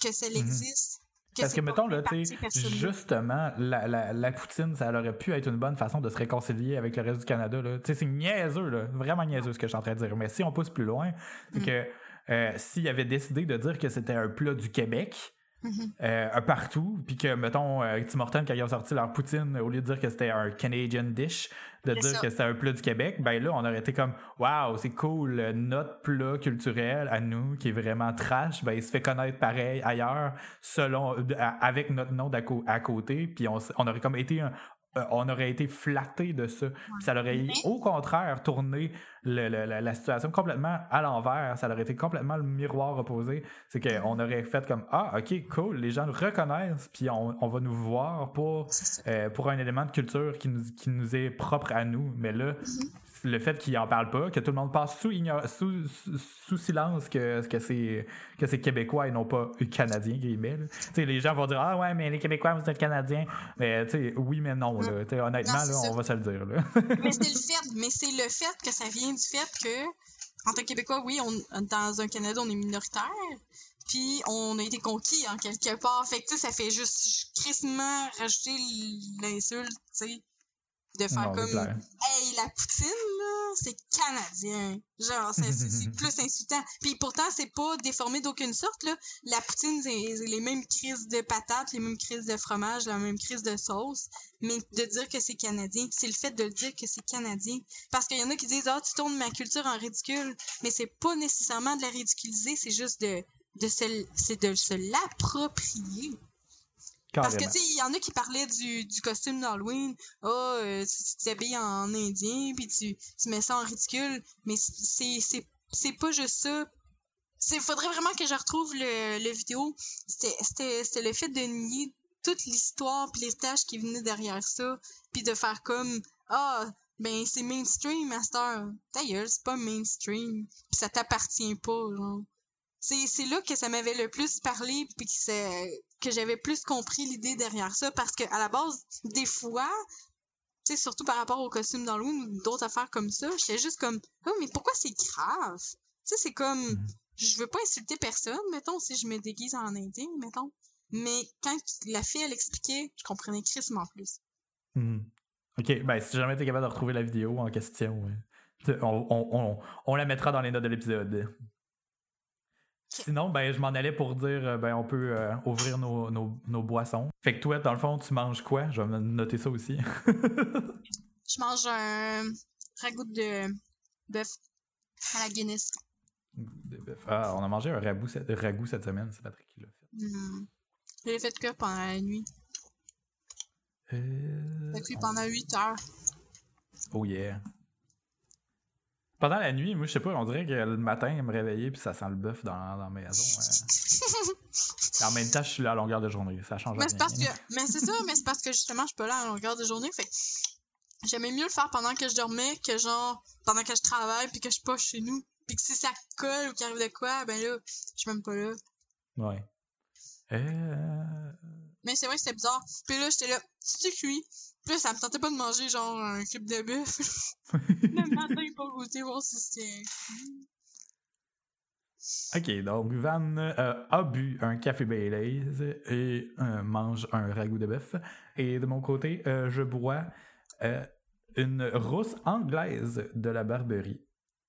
que ça mm-hmm. existe. Parce que, mettons, là, tu sais, justement, la, la, la, poutine, ça aurait pu être une bonne façon de se réconcilier avec le reste du Canada. Tu sais, c'est niaiseux, là, vraiment niaiseux ce que je suis en train de dire. Mais si on pousse plus loin, c'est mm. que euh, s'il avait décidé de dire que c'était un plat du Québec, Mm-hmm. Euh, partout, puis que, mettons, euh, Tim Hortons, quand ils ont sorti leur poutine, au lieu de dire que c'était un Canadian dish, de dire que c'était un plat du Québec, ben là, on aurait été comme, waouh, c'est cool, notre plat culturel à nous, qui est vraiment trash, ben il se fait connaître pareil ailleurs, selon, avec notre nom à, côté, puis on, on aurait comme été un, euh, on aurait été flatté de ça. Ça aurait au contraire tourné la, situation complètement à l'envers. Ça aurait été complètement le miroir opposé. C'est qu'on aurait fait comme Ah, ok, cool, les gens nous reconnaissent, puis on, va nous voir pour, euh, pour un élément de culture qui nous, qui nous est propre à nous. Mais là, mm-hmm le fait qu'il en parle pas, que tout le monde passe sous, sous, sous, silence que, que c'est que c'est québécois et non pas canadien guillemets. Les gens vont dire ah ouais mais les québécois vous êtes canadiens, mais oui mais non là, honnêtement là, on va se le dire là. mais c'est le fait, mais c'est le fait que ça vient du fait que en tant que québécois oui on dans un Canada on est minoritaire. Puis on a été conquis en quelque part. Fait que ça fait juste crissement rajouter l'insulte, tu sais de faire comme Hey, la poutine, là, c'est canadien. Genre, c'est (laughs) plus insultant. Puis pourtant, c'est pas déformé d'aucune sorte, là. La poutine, c'est les mêmes crises de patates, les mêmes crises de fromage, la même crise de sauce. Mais de dire que c'est canadien, c'est le fait de le dire que c'est canadien. Parce qu'il y en a qui disent Ah, tu tournes ma culture en ridicule. Mais c'est pas nécessairement de la ridiculiser, c'est juste de, de se, de se l'approprier. Parce que, tu sais, il y en a qui parlaient du, du costume d'Halloween. Oh, euh, tu t'habilles en indien, puis tu, tu mets ça en ridicule. Mais c'est, c'est, c'est pas juste ça. Il faudrait vraiment que je retrouve le, le vidéo. C'était, c'était le fait de nier toute l'histoire puis l'héritage qui venait derrière ça. Puis de faire comme, ah, ben c'est mainstream, Master. D'ailleurs, c'est pas mainstream. Puis ça t'appartient pas, genre. C'est là que ça m'avait le plus parlé puis que c'est que j'avais plus compris l'idée derrière ça parce que à la base des fois tu sais surtout par rapport aux costumes d'Halloween ou d'autres affaires comme ça j'étais juste comme oh mais pourquoi c'est grave tu sais c'est comme Mhm. je veux pas insulter personne mettons si je me déguise en indien mettons mais quand la fille elle expliquait je comprenais crissement plus Mhm. Ok, ben si jamais t'es capable de retrouver la vidéo en question, euh, on, on- on- on la mettra dans les notes de l'épisode. Sinon, ben je m'en allais pour dire, euh, ben on peut euh, ouvrir nos, nos- nos boissons. Fait que toi, dans le fond, tu manges quoi? Je vais noter ça aussi. (laughs) je mange un ragoût de bœuf à la Guinness De bœuf. ah, on a mangé un ragoût, cette- ragoût cette semaine, c'est Patrick qui l'a fait. Hmm. je l'ai fait que pendant la nuit Euh, cuit pendant 8 heures Oh yeah. Pendant la nuit, moi, je sais pas, on dirait que le matin, me réveiller puis ça sent le bœuf dans, dans la maison. (laughs) euh. En même temps, je suis là à longueur de journée. Ça change Mais rien. c'est parce que, mais c'est ça, mais c'est parce que justement, je suis pas là à longueur de journée. Fait j'aimais mieux le faire pendant que je dormais que genre pendant que je travaille puis que je suis pas chez nous. Puis que si ça colle ou qu'il arrive de quoi, ben là, je suis même pas là. Ouais. Euh... Mais c'est vrai que c'était bizarre. Puis là, j'étais là, c'est cuit? Puis là, ça me tentait pas de manger genre un cube de bœuf. (laughs) le matin, pas goûter, voir si c'était. Ok, donc Van euh, a bu un café Baileys et euh, mange un ragoût de bœuf. Et de mon côté, euh, je bois une rousse anglaise de la Barberie,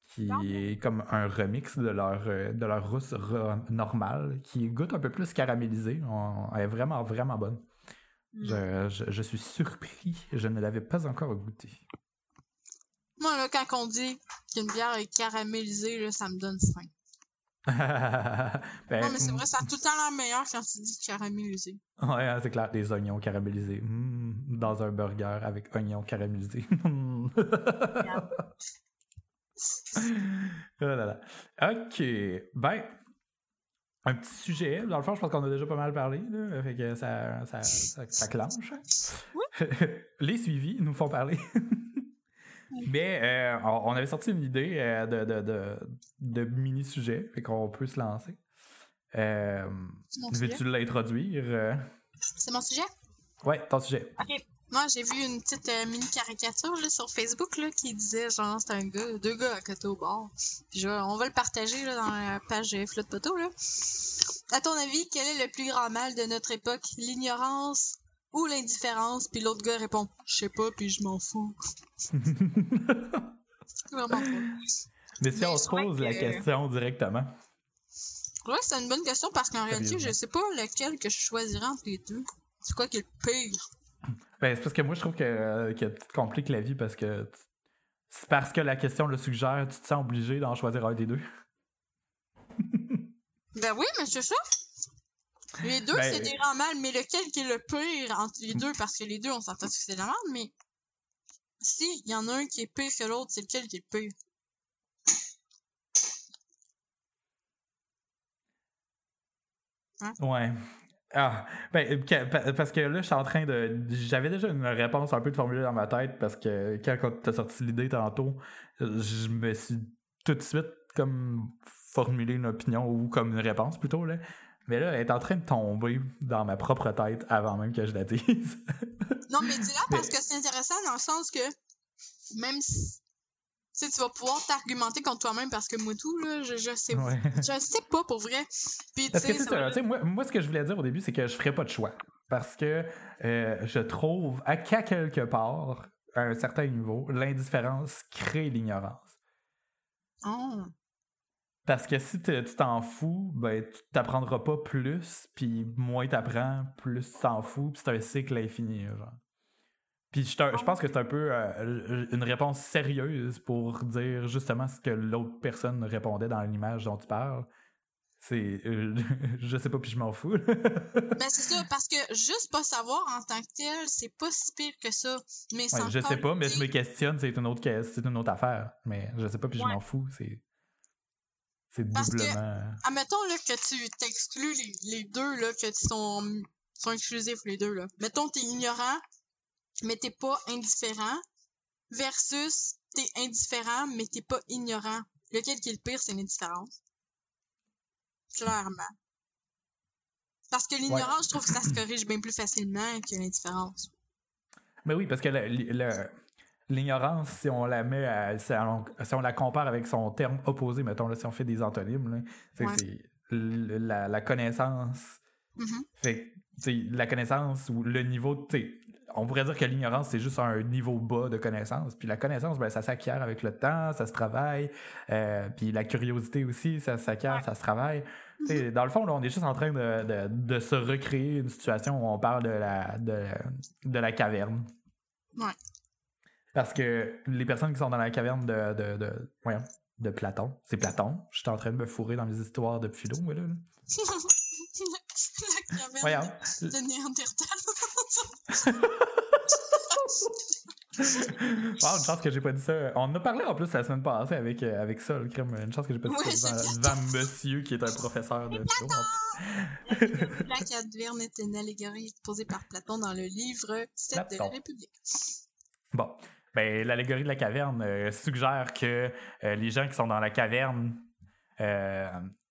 qui est comme un remix de leur, de leur rousse ro- normale, qui goûte un peu plus caramélisée. On- elle est vraiment, vraiment bonne. Hmm. Je, je- je suis surpris, je ne l'avais pas encore goûté. Moi, là, quand on dit qu'une bière est caramélisée, là, ça me donne faim. (laughs) Ben, Non, mais c'est vrai, ça a tout le temps l'air meilleur quand tu dis caramélisé. Ouais, hein, c'est clair, des oignons caramélisés. Mm, dans un burger avec oignons caramélisés. (laughs) oh là là. Ok, ben, un petit sujet. Dans le fond, je pense qu'on a déjà pas mal parlé. Là, fait que ça, ça, ça, ça clenche. (laughs) Les suivis nous font parler. Mais euh, on avait sorti une idée euh, de, de, de, de mini-sujet, fait qu'on peut se lancer. Euh, C'est mon sujet? Veux-tu l'introduire? euh? C'est mon sujet? Ouais, ton sujet. Ok. Moi, j'ai vu une petite euh, mini caricature là, sur Facebook là, qui disait genre c'est un gars, deux gars à côté au bord. Puis je- on va le partager là, dans la page Flotte Poteau. Là. À ton avis, quel est le plus grand mal de notre époque? L'ignorance ou l'indifférence? Puis l'autre gars répond Je sais pas, puis je m'en fous. (laughs) Vraiment. Mais si Mais on se pose la que- question directement. Ouais, c'est une bonne question parce qu'en réalité, je sais pas lequel que je choisirais entre les deux. C'est quoi qui est le pire? Ben, c'est parce que moi, je trouve que, euh, que tu te compliques la vie parce que tu- c'est parce que la question le suggère, tu te sens obligé d'en choisir un des deux. (laughs) Ben oui, mais c'est ça. Les deux, Ben, c'est des grands mal, mais lequel qui est le pire entre les deux, parce que les deux, on s'entend que c'est la merde, mais si il y en a un qui est pire que l'autre, c'est lequel qui est le pire? Ouais. Ah, ben, pa- parce que là, je suis en train de. J'avais déjà une réponse un peu de formulée dans ma tête parce que quand tu as sorti l'idée tantôt, je me suis tout de suite comme formulé une opinion ou comme une réponse plutôt. Là. Mais là, elle est en train de tomber dans ma propre tête avant même que je la dise. Non, mais dis-là (laughs) Mais- parce que c'est intéressant dans le sens que même si sais, tu vas pouvoir t'argumenter contre toi-même parce que moi tout, là, je, je sais Ouais. je sais pas pour vrai. Puis, Parce que c'est ça ça, moi, moi, ce que je voulais dire au début, c'est que je ferais pas de choix. Parce que euh, je trouve à quelque part, à un certain niveau, l'indifférence crée l'ignorance. Oh. Parce que si tu t'en fous, ben tu t'apprendras pas plus, puis moins t'apprends, plus tu t'en fous, puis c'est un cycle infini, genre. Puis je, je pense que c'est un peu euh, une réponse sérieuse pour dire justement ce que l'autre personne répondait dans l'image dont tu parles. C'est euh, (laughs) je sais pas, puis je m'en fous. (laughs) Ben c'est ça, parce que juste pas savoir en tant que tel, c'est pas si pire que ça. Mais Ouais, je sais pas, mais je me questionne, c'est une autre que- c'est une autre affaire. Mais je sais pas, puis je m'en fous. C'est c'est Parce que- doublement. Admettons là, que tu t'exclus les, les deux, là, que tu sont, sont exclusifs les deux. Là. Mettons t'es ignorant, mais t'es pas indifférent, versus t'es indifférent, mais t'es pas ignorant. Lequel qui est le pire, c'est l'indifférence. Clairement. Parce que l'ignorance, je trouve que ça se corrige bien plus facilement que l'indifférence. Mais oui, parce que l'ignorance, si on la met à, si, on, la compare avec son terme opposé, mettons, là, si on fait des antonymes, c'est la, la, connaissance. Mm-hmm. Fait la connaissance ou le niveau, on pourrait dire que l'ignorance, c'est juste un niveau bas de connaissance. Puis la connaissance, ben, ça s'acquiert avec le temps, ça se travaille. Euh, puis la curiosité aussi, ça s'acquiert, ça se travaille. Mm-hmm. Dans le fond, là, on est juste en train de, de, se recréer une situation où on parle de la, de, de la caverne. Ouais. Parce que les personnes qui sont dans la caverne de, de, de, de Platon, c'est Platon. Je suis en train de me fourrer dans mes histoires de philo, moi, là. (laughs) la caverne Voyons. de Néandertal. wow, une chance que j'ai pas dit ça. On en a parlé en plus la semaine passée avec, euh, avec ça, le crime. Une chance que j'ai pas dit ça devant, monsieur qui est un professeur de philo. La caverne est une allégorie posée par Platon dans le livre 7 de la République. Bon. Ben, l'allégorie de la caverne euh, suggère que euh, les gens qui sont dans la caverne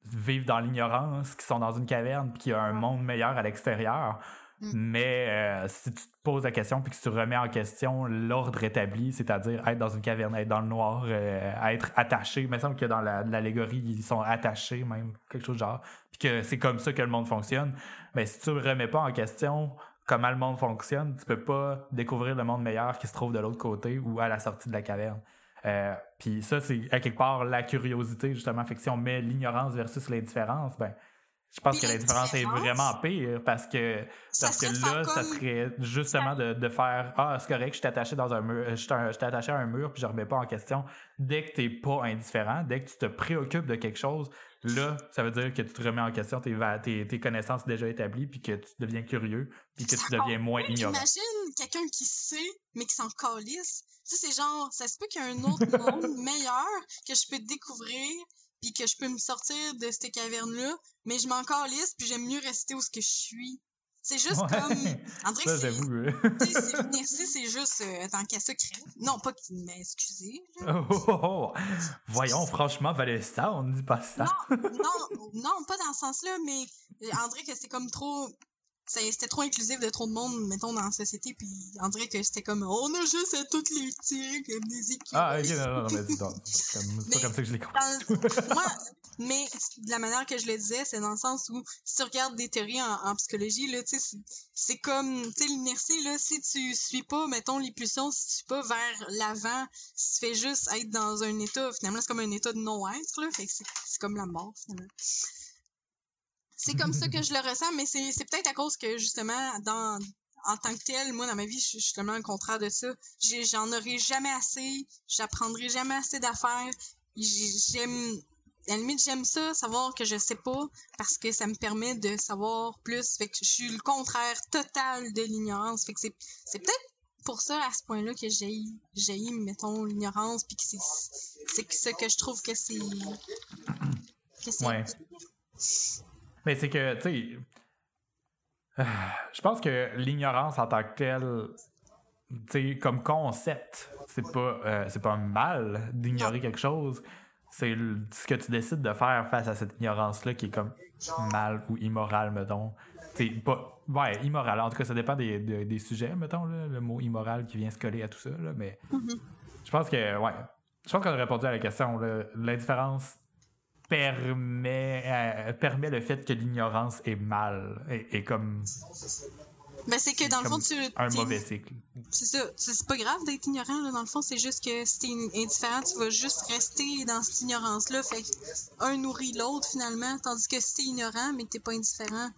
vivent dans l'ignorance, qui sont dans une caverne, puis qu'il y a un monde meilleur à l'extérieur. Mm. Mais euh, si tu te poses la question puis que tu remets en question l'ordre établi, c'est-à-dire être dans une caverne, être dans le noir, euh, être attaché, il me semble que dans l'allégorie, ils sont attachés même, quelque chose de genre, puis que c'est comme ça que le monde fonctionne, mais si tu ne remets pas en question comment le monde fonctionne, tu peux pas découvrir le monde meilleur qui se trouve de l'autre côté ou à la sortie de la caverne. Euh, puis ça, c'est à quelque part la curiosité, justement. Fait que si on met l'ignorance versus l'indifférence, ben, je pense que la différence est vraiment pire parce que, parce que là, ça serait justement de, de faire Ah, c'est correct, je suis attaché dans un mur, je suis attaché à un mur puis je remets pas en question. Dès que tu n'es pas indifférent, dès que tu te préoccupes de quelque chose, là, ça veut dire que tu te remets en question tes, tes, tes connaissances déjà établies puis que tu deviens curieux puis que tu deviens moins ignorant. Imagine quelqu'un qui sait mais qui s'en calisse. Tu sais, c'est genre, ça se peut qu'il y ait un autre monde (laughs) meilleur que je peux découvrir puis que je peux me sortir de cette caverne-là, mais je m'en calisse, puis j'aime mieux rester où ce que je suis. C'est juste comme. (laughs) André, ça, j'avoue. (laughs) Merci, c'est juste euh, tant qu'à secret. Non, pas qu'il m'excuse. Oh, oh, oh, Voyons, franchement, ça, on ne dit pas ça. Non, (laughs) non, non, pas dans ce sens-là, mais euh, André, que c'est comme trop c'était trop inclusif de trop de monde, mettons, dans la société, puis on dirait que c'était comme on a juste à toutes les tirer comme des équipes. Ah, ok, non, non, non, mais c'est pas comme ça que je l'ai compris. moi, mais de la manière que je le disais, c'est dans le sens où si tu regardes des théories en, psychologie, là, tu sais, c'est comme, tu sais, l'inertie, là, si tu suis pas, mettons, les pulsions, si tu suis pas vers l'avant, si tu fais juste être dans un état, finalement, c'est comme un état de non-être, là, fait que c'est comme la mort, finalement c'est comme ça que je le ressens, mais c'est peut-être à cause que justement, dans en tant que tel, moi dans ma vie, je suis justement le contraire de ça. J'en aurai jamais assez, j'apprendrai jamais assez d'affaires. J'aime à la limite, j'aime ça, savoir que je sais pas, parce que ça me permet de savoir plus. Fait que je suis le contraire total de l'ignorance. Fait que c'est, c'est peut-être pour ça, à ce point-là, que j'ai, j'ai, mettons, l'ignorance, puis que c'est, c'est ce que je trouve que c'est. Que c'est. Ouais. Mais c'est que, tu sais, euh, (sighs) je pense que l'ignorance en tant que telle, tu sais, comme concept, c'est pas, euh, c'est pas mal d'ignorer quelque chose. C'est ce que tu décides de faire face à cette ignorance-là qui est comme mal ou immoral, mettons. C'est pas. Ouais, immoral. En tout cas, ça dépend des, des, sujets, mettons, le mot immoral qui vient se coller à tout ça. Là, mais mm-hmm. je pense que, ouais. Je pense qu'on a répondu à la question. L'indifférence permet, euh, permet le fait que l'ignorance est mal, et, comme. Ben, c'est que dans le fond, tu. Un mauvais cycle. C'est ça. C'est pas grave d'être ignorant, là. Dans le fond, c'est juste que si t'es indifférent, tu vas juste rester dans cette ignorance-là. Fait un nourrit l'autre, finalement. Tandis que si t'es ignorant, mais que t'es pas indifférent,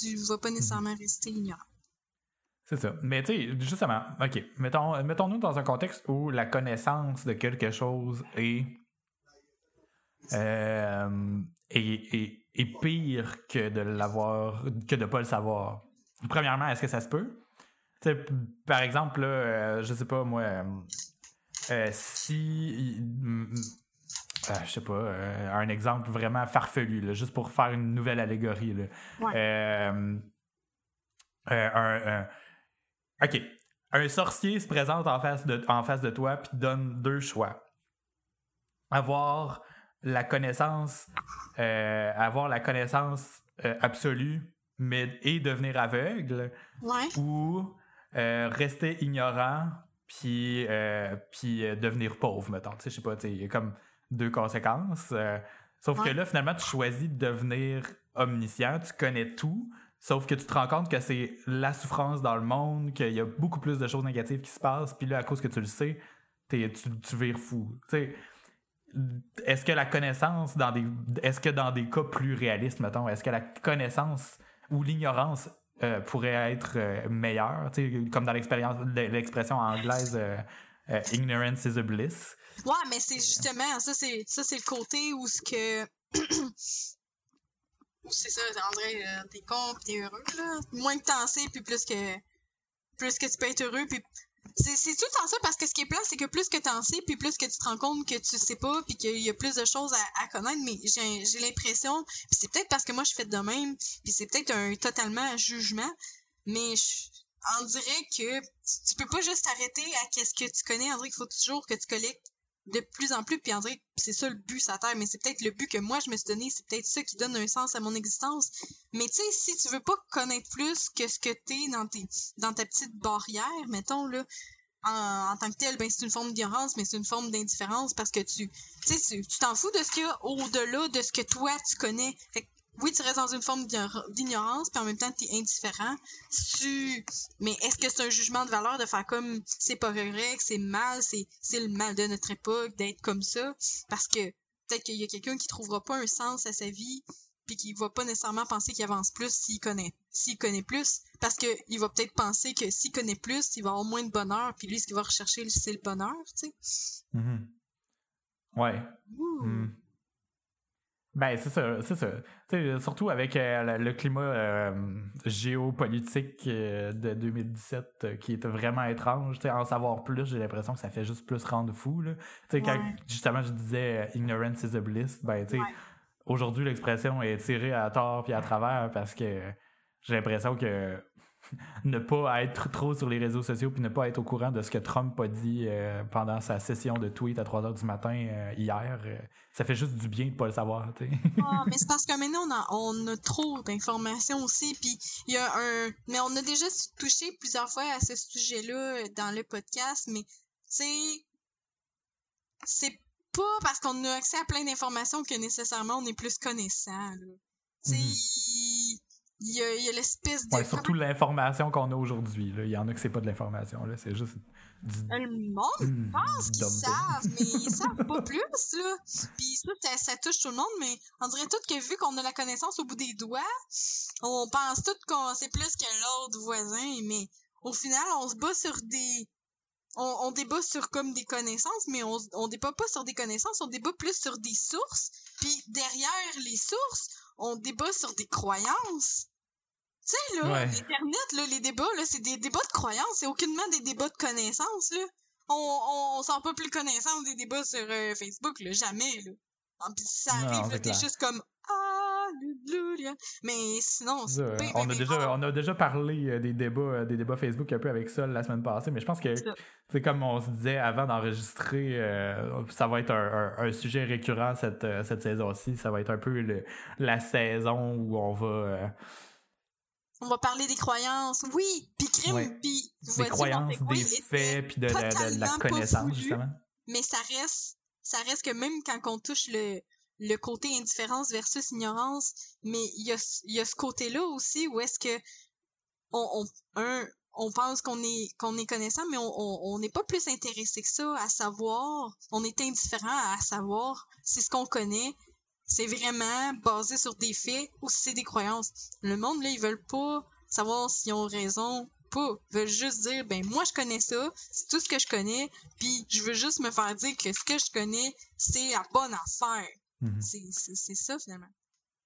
tu vas pas nécessairement rester ignorant. C'est ça. Mais tu sais, justement, OK. Mettons, mettons-nous dans un contexte où la connaissance de quelque chose est euh, est, pire que de l'avoir, que de pas le savoir. Premièrement, est-ce que ça se peut? par exemple, là, euh, je sais pas, moi, euh, si. je sais pas, un exemple vraiment farfelu, juste pour faire une nouvelle allégorie. Là. un, OK. Un sorcier se présente en face de, en face de toi puis donne deux choix. Avoir la connaissance, euh, avoir la connaissance euh, absolue, mais et devenir aveugle, ou euh, rester ignorant, puis, puis devenir pauvre, mettons. Tu sais, je sais pas, il y a comme deux conséquences. sauf que là, finalement, tu choisis de devenir omniscient, tu connais tout, sauf que tu te rends compte que c'est la souffrance dans le monde, qu'il y a beaucoup plus de choses négatives qui se passent, puis là, à cause que tu le sais, tu, tu vires fou. Est-ce que la connaissance dans des est-ce que dans des cas plus réalistes mettons est-ce que la connaissance ou l'ignorance euh, pourrait être euh, meilleure? Comme dans l'expérience l'expression anglaise euh, ignorance is a bliss. Ouais mais c'est justement ça c'est ça c'est le côté où ce que (clears throat) c'est ça André t'es con t'es heureux là. Moins que t'en sais puis plus que plus que tu peux être heureux puis c'est tout en ça parce que ce qui est plat, c'est que plus que tu en sais, puis plus que tu te rends compte que tu sais pas, puis qu'il y a plus de choses à, connaître. Mais j'ai l'impression, puis c'est peut-être parce que moi je fais de même, puis c'est peut-être un totalement un jugement, mais on dirait que tu, peux pas juste t'arrêter à qu'est-ce que tu connais. On dirait qu'il faut toujours que tu collectes de plus en plus, puis que c'est ça le but sa terre, mais c'est peut-être le but que moi je me suis donné, c'est peut-être ça qui donne un sens à mon existence. Mais tu sais, si tu veux pas connaître plus que ce que t'es dans tes dans ta petite barrière, mettons là, en, tant que tel, ben c'est une forme d'ignorance, mais c'est une forme d'indifférence parce que tu tu t'en fous de ce qu'il y a au-delà de ce que toi tu connais. Oui, tu restes dans une forme d'ignorance, puis en même temps, tu es indifférent. Tu... Mais est-ce que c'est un jugement de valeur de faire comme c'est pas vrai, que c'est mal, c'est, le mal de notre époque d'être comme ça? Parce que peut-être qu'il y a quelqu'un qui trouvera pas un sens à sa vie, puis qui va pas nécessairement penser qu'il avance plus s'il connaît s'il connaît plus parce que il va peut-être penser que s'il connaît plus il va avoir moins de bonheur puis lui ce qu'il va rechercher c'est le bonheur tu sais mm-hmm. ouais ben, c'est ça, c'est ça. surtout avec euh, le climat euh, géopolitique euh, de 2017 qui est vraiment étrange. en savoir plus, j'ai l'impression que ça fait juste plus rendre fou. Là. Quand justement je disais ignorance is a bliss, ben, aujourd'hui l'expression est tirée à tort puis à travers parce que j'ai l'impression que (laughs) ne pas être trop sur les réseaux sociaux puis ne pas être au courant de ce que Trump a dit euh, pendant sa session de tweet à 3 h du matin euh, hier. Euh, ça fait juste du bien de pas le savoir. ah, (laughs) mais c'est parce que maintenant, on a, trop d'informations aussi. Puis il y a un. Mais on a déjà touché plusieurs fois à ce sujet-là dans le podcast, mais c'est. C'est pas parce qu'on a accès à plein d'informations que nécessairement on est plus connaissant. Tu sais, mm-hmm il y a, l'espèce de. Ouais, surtout l'information qu'on a aujourd'hui. Il y en a que c'est pas de l'information, c'est juste du. Le monde hmm, pense qu'ils savent, mais ils savent (laughs) pas plus, là. Puis ça, ça, touche tout le monde, mais on dirait tout que vu qu'on a la connaissance au bout des doigts, on pense tout qu'on sait plus que l'autre voisin, mais au final, on se bat sur des. On, on débat sur comme des connaissances, mais on, on débat pas sur des connaissances, on débat plus sur des sources. Puis derrière les sources, on débat sur des croyances. Tu sais, là, l'Internet, là, les débats, là, c'est des débats de croyances, c'est aucunement des débats de connaissances, là. On, on, sent pas plus connaissance des débats sur euh, Facebook, là, jamais, là. Ah, pis si ça arrive, t'es juste comme Alléluia. Mais sinon, c'est on, a déjà, on a déjà parlé euh, des débats, euh, des débats Facebook un peu avec ça la semaine passée, mais je pense que c'est comme on se disait avant d'enregistrer, ça va être un, un, sujet récurrent cette, cette saison-ci. Ça va être un peu la saison où on va on va parler des croyances, oui, puis crime, puis des croyances, des faits, puis de, la connaissance justement. Mais ça reste, ça reste que même quand on touche le, le côté indifférence versus ignorance, mais il y a, y a ce côté-là aussi où est-ce que on, un, on pense qu'on est qu'on est connaissant, mais on n'est pas plus intéressé que ça à savoir. On est indifférent à savoir. Si ce qu'on connaît c'est vraiment basé sur des faits ou si c'est des croyances. Le monde, là, ils veulent pas savoir s'ils ont raison pas. Ils veulent juste dire, ben moi je connais ça, c'est tout ce que je connais, puis je veux juste me faire dire que ce que je connais, c'est la bonne affaire. Mhm. C'est ça finalement.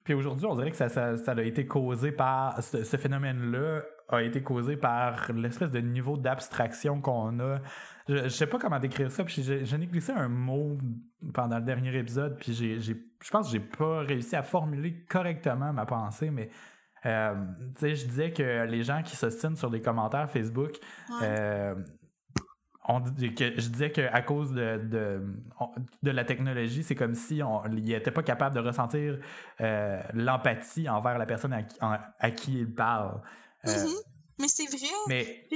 Puis aujourd'hui, on dirait que ça, ça, a été causé par. Ce, phénomène-là a été causé par l'espèce de niveau d'abstraction qu'on a. Je, je, sais pas comment décrire ça, puis je, n'ai glissé un mot pendant le dernier épisode, puis j'ai, je pense que j'ai pas réussi à formuler correctement ma pensée, mais euh, je disais que les gens qui s'ostinent sur des commentaires Facebook, euh, on, que, je disais qu'à cause de, de, la technologie, c'est comme si on n'était pas capable de ressentir euh, l'empathie envers la personne à, qui il parle. Euh, mm-hmm. Mais c'est vrai. Mais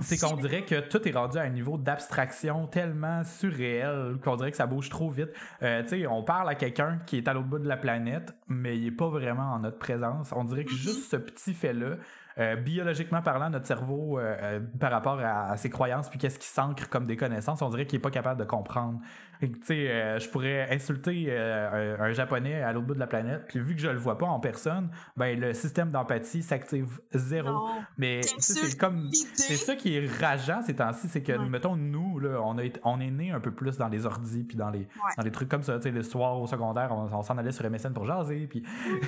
c'est qu'on dirait que tout est rendu à un niveau d'abstraction tellement surréel qu'on dirait que ça bouge trop vite. Euh, tu sais, on parle à quelqu'un qui est à l'autre bout de la planète, mais il n'est pas vraiment en notre présence. On dirait que mm-hmm. juste ce petit fait-là euh, biologiquement parlant, notre cerveau, euh, euh, par rapport à, ses croyances, puis qu'est-ce qui s'ancre comme des connaissances, on dirait qu'il n'est pas capable de comprendre. Tu sais, je pourrais insulter un, japonais à l'autre bout de la planète, puis vu que je le vois pas en personne, ben le système d'empathie s'active zéro. Mais c'est comme c'est ça qui est rageant ces temps-ci, c'est que mettons nous là, on a on est né un peu plus dans les ordis puis dans les dans les trucs comme ça, tu sais le soir au secondaire, on, s'en allait sur MSN pour jaser, puis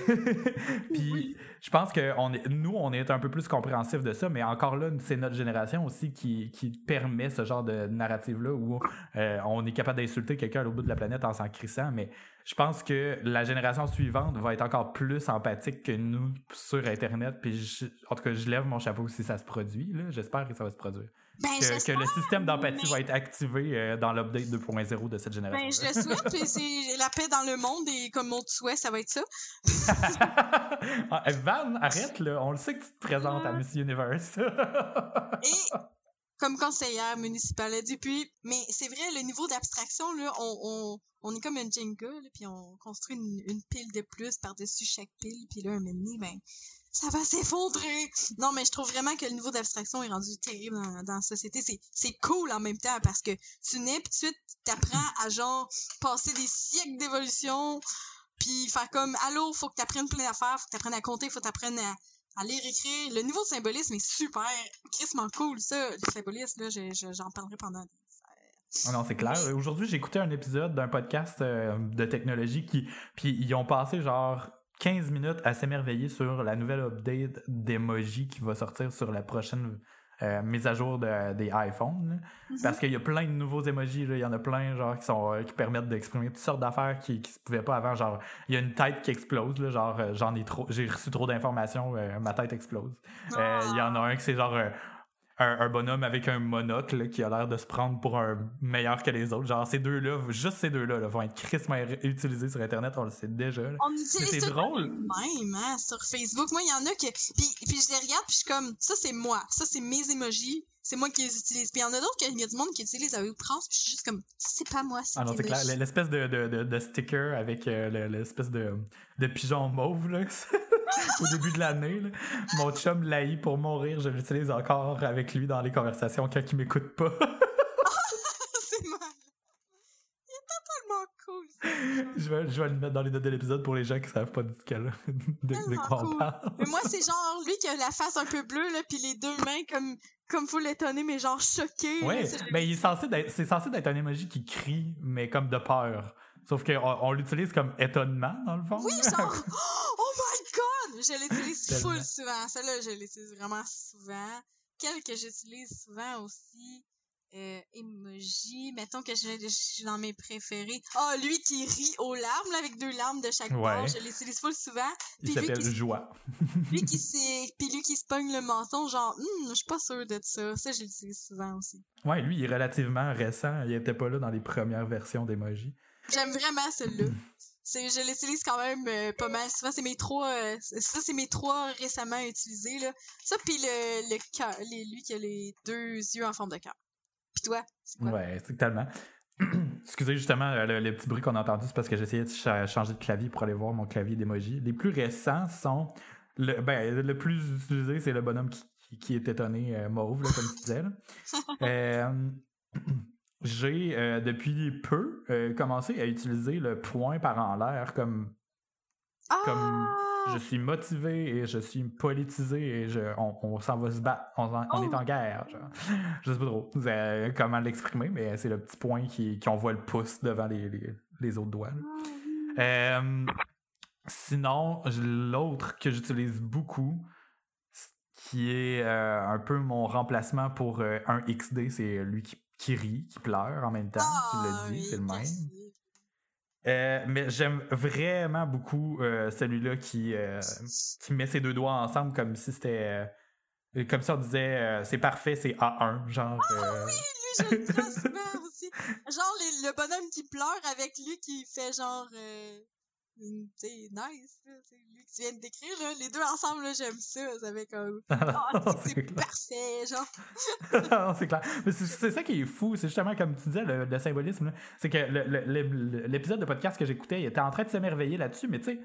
(laughs) puis je pense que on est, nous on est un peu plus compréhensif de ça, mais encore là, c'est notre génération aussi qui, qui, permet ce genre de narrative-là où euh, on est capable d'insulter quelqu'un à l'autre bout de la planète en s'en crissant, mais je pense que la génération suivante va être encore plus empathique que nous sur Internet. Puis en tout cas, je lève mon chapeau si ça se produit. J'espère que ça va se produire. Ben, que, le système d'empathie va être activé euh, dans l'update 2.0 de cette génération. Ben, je le souhaite. c'est la paix dans le monde et comme mon souhait, ça va être ça. (laughs) Ah, Van, arrête là. On le sait que tu te présentes à Miss Universe. (laughs) et comme conseillère municipale depuis. Mais c'est vrai, le niveau d'abstraction, là, on, on, est comme un Jenga, puis on construit une, pile de plus par-dessus chaque pile, puis là, un moment ben, ça va s'effondrer. Non, mais je trouve vraiment que le niveau d'abstraction est rendu terrible dans, la société. C'est cool en même temps parce que tu nais, puis tout de suite, t'apprends à genre passer des siècles d'évolution, puis faire comme, allô, faut que t'apprennes plein d'affaires, faut que t'apprennes à compter, faut que t'apprennes à à lire écrire. Le niveau symbolisme est super, crissement cool, ça. Le symbolisme, là, j'en parlerai pendant oh non, c'est clair. Aujourd'hui, j'ai écouté un épisode d'un podcast euh, de technologie qui. Puis ils ont passé genre 15 minutes à s'émerveiller sur la nouvelle update d'emoji qui va sortir sur la prochaine euh, mise à jour des iPhones. Mhm. Parce qu'il y a plein de nouveaux emojis, il y en a plein genre qui sont euh, qui permettent d'exprimer toutes sortes d'affaires qui, qui se pouvaient pas avant. Genre, il y a une tête qui explose, là, genre euh, j'en ai trop, j'ai reçu trop d'informations, ma tête explose. Il y en a un qui c'est genre un, bonhomme avec un monocle qui a l'air de se prendre pour un meilleur que les autres. Genre, ces deux-là, juste ces deux-là vont être crissement utilisés sur Internet, on le sait déjà. On utilise c'est drôle. même hein, sur Facebook. Moi, il y en a qui. Puis, puis je les regarde, puis je suis comme, ça, c'est moi. Ça, c'est mes emojis. C'est moi qui les utilise. Puis il y en a d'autres, il y a du monde qui utilise à outrance, puis je suis juste comme, c'est pas moi. Ah non, c'est clair. L'espèce de, de, de, sticker avec euh, l'espèce de, de pigeon mauve, là. (laughs) (laughs) au début de l'année. Mon chum l'haït pour mourir. Je l'utilise encore avec lui dans les conversations quand il m'écoute pas. (laughs) (laughs) c'est mal. Il est totalement cool. Je vais, je vais le mettre dans les notes de l'épisode pour les gens qui savent pas de, de, quoi on parle. Mais moi, c'est genre lui qui a la face un peu bleue, là, puis les deux mains comme comme faut l'étonner, mais genre choqué. Oui, mais il est censé c'est censé être un emoji qui crie, mais comme de peur. Sauf qu'on on, l'utilise comme étonnement, dans le fond. Oui, genre, (gasps) oh my god! Je l'utilise (laughs) full souvent. Celle-là, je l'utilise vraiment souvent. Quelle que j'utilise souvent aussi, euh, emoji. Mettons que je, suis dans mes préférés. Ah, oh, lui qui rit aux larmes, avec deux larmes de chaque bord. Je l'utilise full souvent. Il s'appelle Joie. (laughs) lui qui (laughs) s'est, puis lui qui se pogne le menton, genre, hm, je suis pas sûr de ça. Ça, je l'utilise souvent aussi. Ouais, lui, il est relativement récent. Il était pas là dans les premières versions d'emoji. J'aime vraiment celle-là. Je l'utilise quand même euh, pas mal. Souvent, c'est mes trois, euh, ça, c'est mes trois récemment utilisés, là. Ça, puis le, le cœur, lui qui a les deux yeux en forme de cœur. Puis toi, c'est quoi? Ouais, c'est tellement. (clears throat) Excusez justement euh, le, petit bruit qu'on a entendu, c'est parce que j'essayais de changer de clavier pour aller voir mon clavier d'emoji. Les plus récents sont. Le, ben, le plus utilisé, c'est le bonhomme qui, qui, est étonné mauve, comme tu disais. Là. (laughs) (clears throat) j'ai euh, depuis peu euh, commencé à utiliser le point par en l'air comme comme ah! je suis motivé et je suis politisé et je, on, s'en va se battre, on, on est en oh! guerre. Genre. Je sais pas trop comment l'exprimer, mais c'est le petit point qui, qui envoie le pouce devant les, les, autres doigts. Ah euh, sinon, l'autre que j'utilise beaucoup, qui est un peu mon remplacement pour un XD, c'est lui qui qui rit, qui pleure en même temps. tu l'as ah, dit, c'est le même. Euh, mais j'aime vraiment beaucoup euh, celui-là qui, euh, qui met ses deux doigts ensemble comme si c'était. comme si on disait c'est parfait, c'est A1. Genre. Ah oui, lui je le (laughs) souvent aussi. Genre le bonhomme qui pleure avec lui qui fait genre. Euh, tu nice, c'est lui que tu viens de décrire, là. Les deux ensemble, j'aime ça. Ça fait comme. Oh, (laughs) c'est parfait, genre. (laughs) c'est clair. Mais c'est ça qui est fou. C'est justement, comme tu disais, le, symbolisme. C'est que l'épisode de podcast que j'écoutais, il était en train de s'émerveiller là-dessus, mais tu sais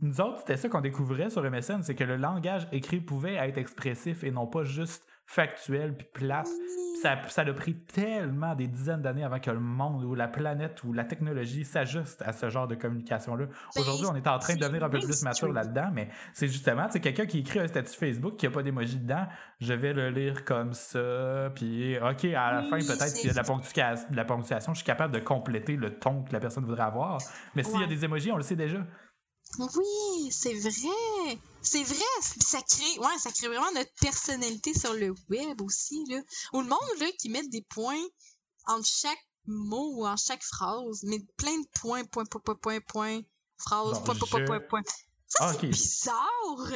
nous autres, c'était ça qu'on découvrait sur MSN, c'est que le langage écrit pouvait être expressif et non pas juste factuel puis plate. Ça, ça a pris tellement des dizaines d'années avant que le monde ou la planète ou la technologie s'ajuste à ce genre de communication-là. Ben, Aujourd'hui, on est en train de devenir un peu plus mature là-dedans, mais c'est justement, c'est quelqu'un qui écrit un statut Facebook qui a pas d'émoji dedans, je vais le lire comme ça, puis OK, à la fin, peut-être s'il y a de la, ponctuation, de la ponctuation, je suis capable de compléter le ton que la personne voudrait avoir. Mais s'il y a des émojis, on le sait déjà. Oui, c'est vrai. C'est vrai. Ça crée, ouais, ça crée vraiment notre personnalité sur le web aussi, là. Ou le monde, là, qui met des points entre chaque mot ou en chaque phrase, mais plein de points, point, point, point, point, point, phrase, point, point, point, point, Ça, ah, c'est bizarre.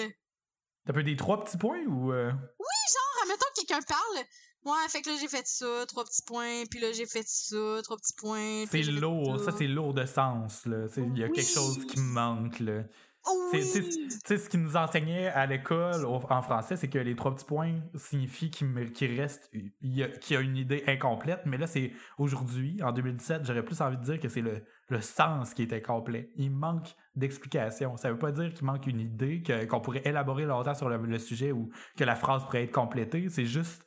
T'as peu des trois petits points ou. Euh? Oui, genre, admettons que quelqu'un parle, Ouais, fait que là, j'ai fait ça, trois petits points, puis là, j'ai fait ça, trois petits points. C'est lourd, ça, c'est lourd de sens, là. Il y a quelque chose qui me manque, là. Tu sais, ce qui nous enseignait à l'école en français, c'est que les trois petits points signifient qu'il reste, qu'il y, a une idée incomplète, mais là, c'est aujourd'hui, en 2017, j'aurais plus envie de dire que c'est le, le sens qui est incomplet. Il manque d'explication. Ça veut pas dire qu'il manque une idée, qu'on pourrait élaborer longtemps sur le, le, sujet ou que la phrase pourrait être complétée. C'est juste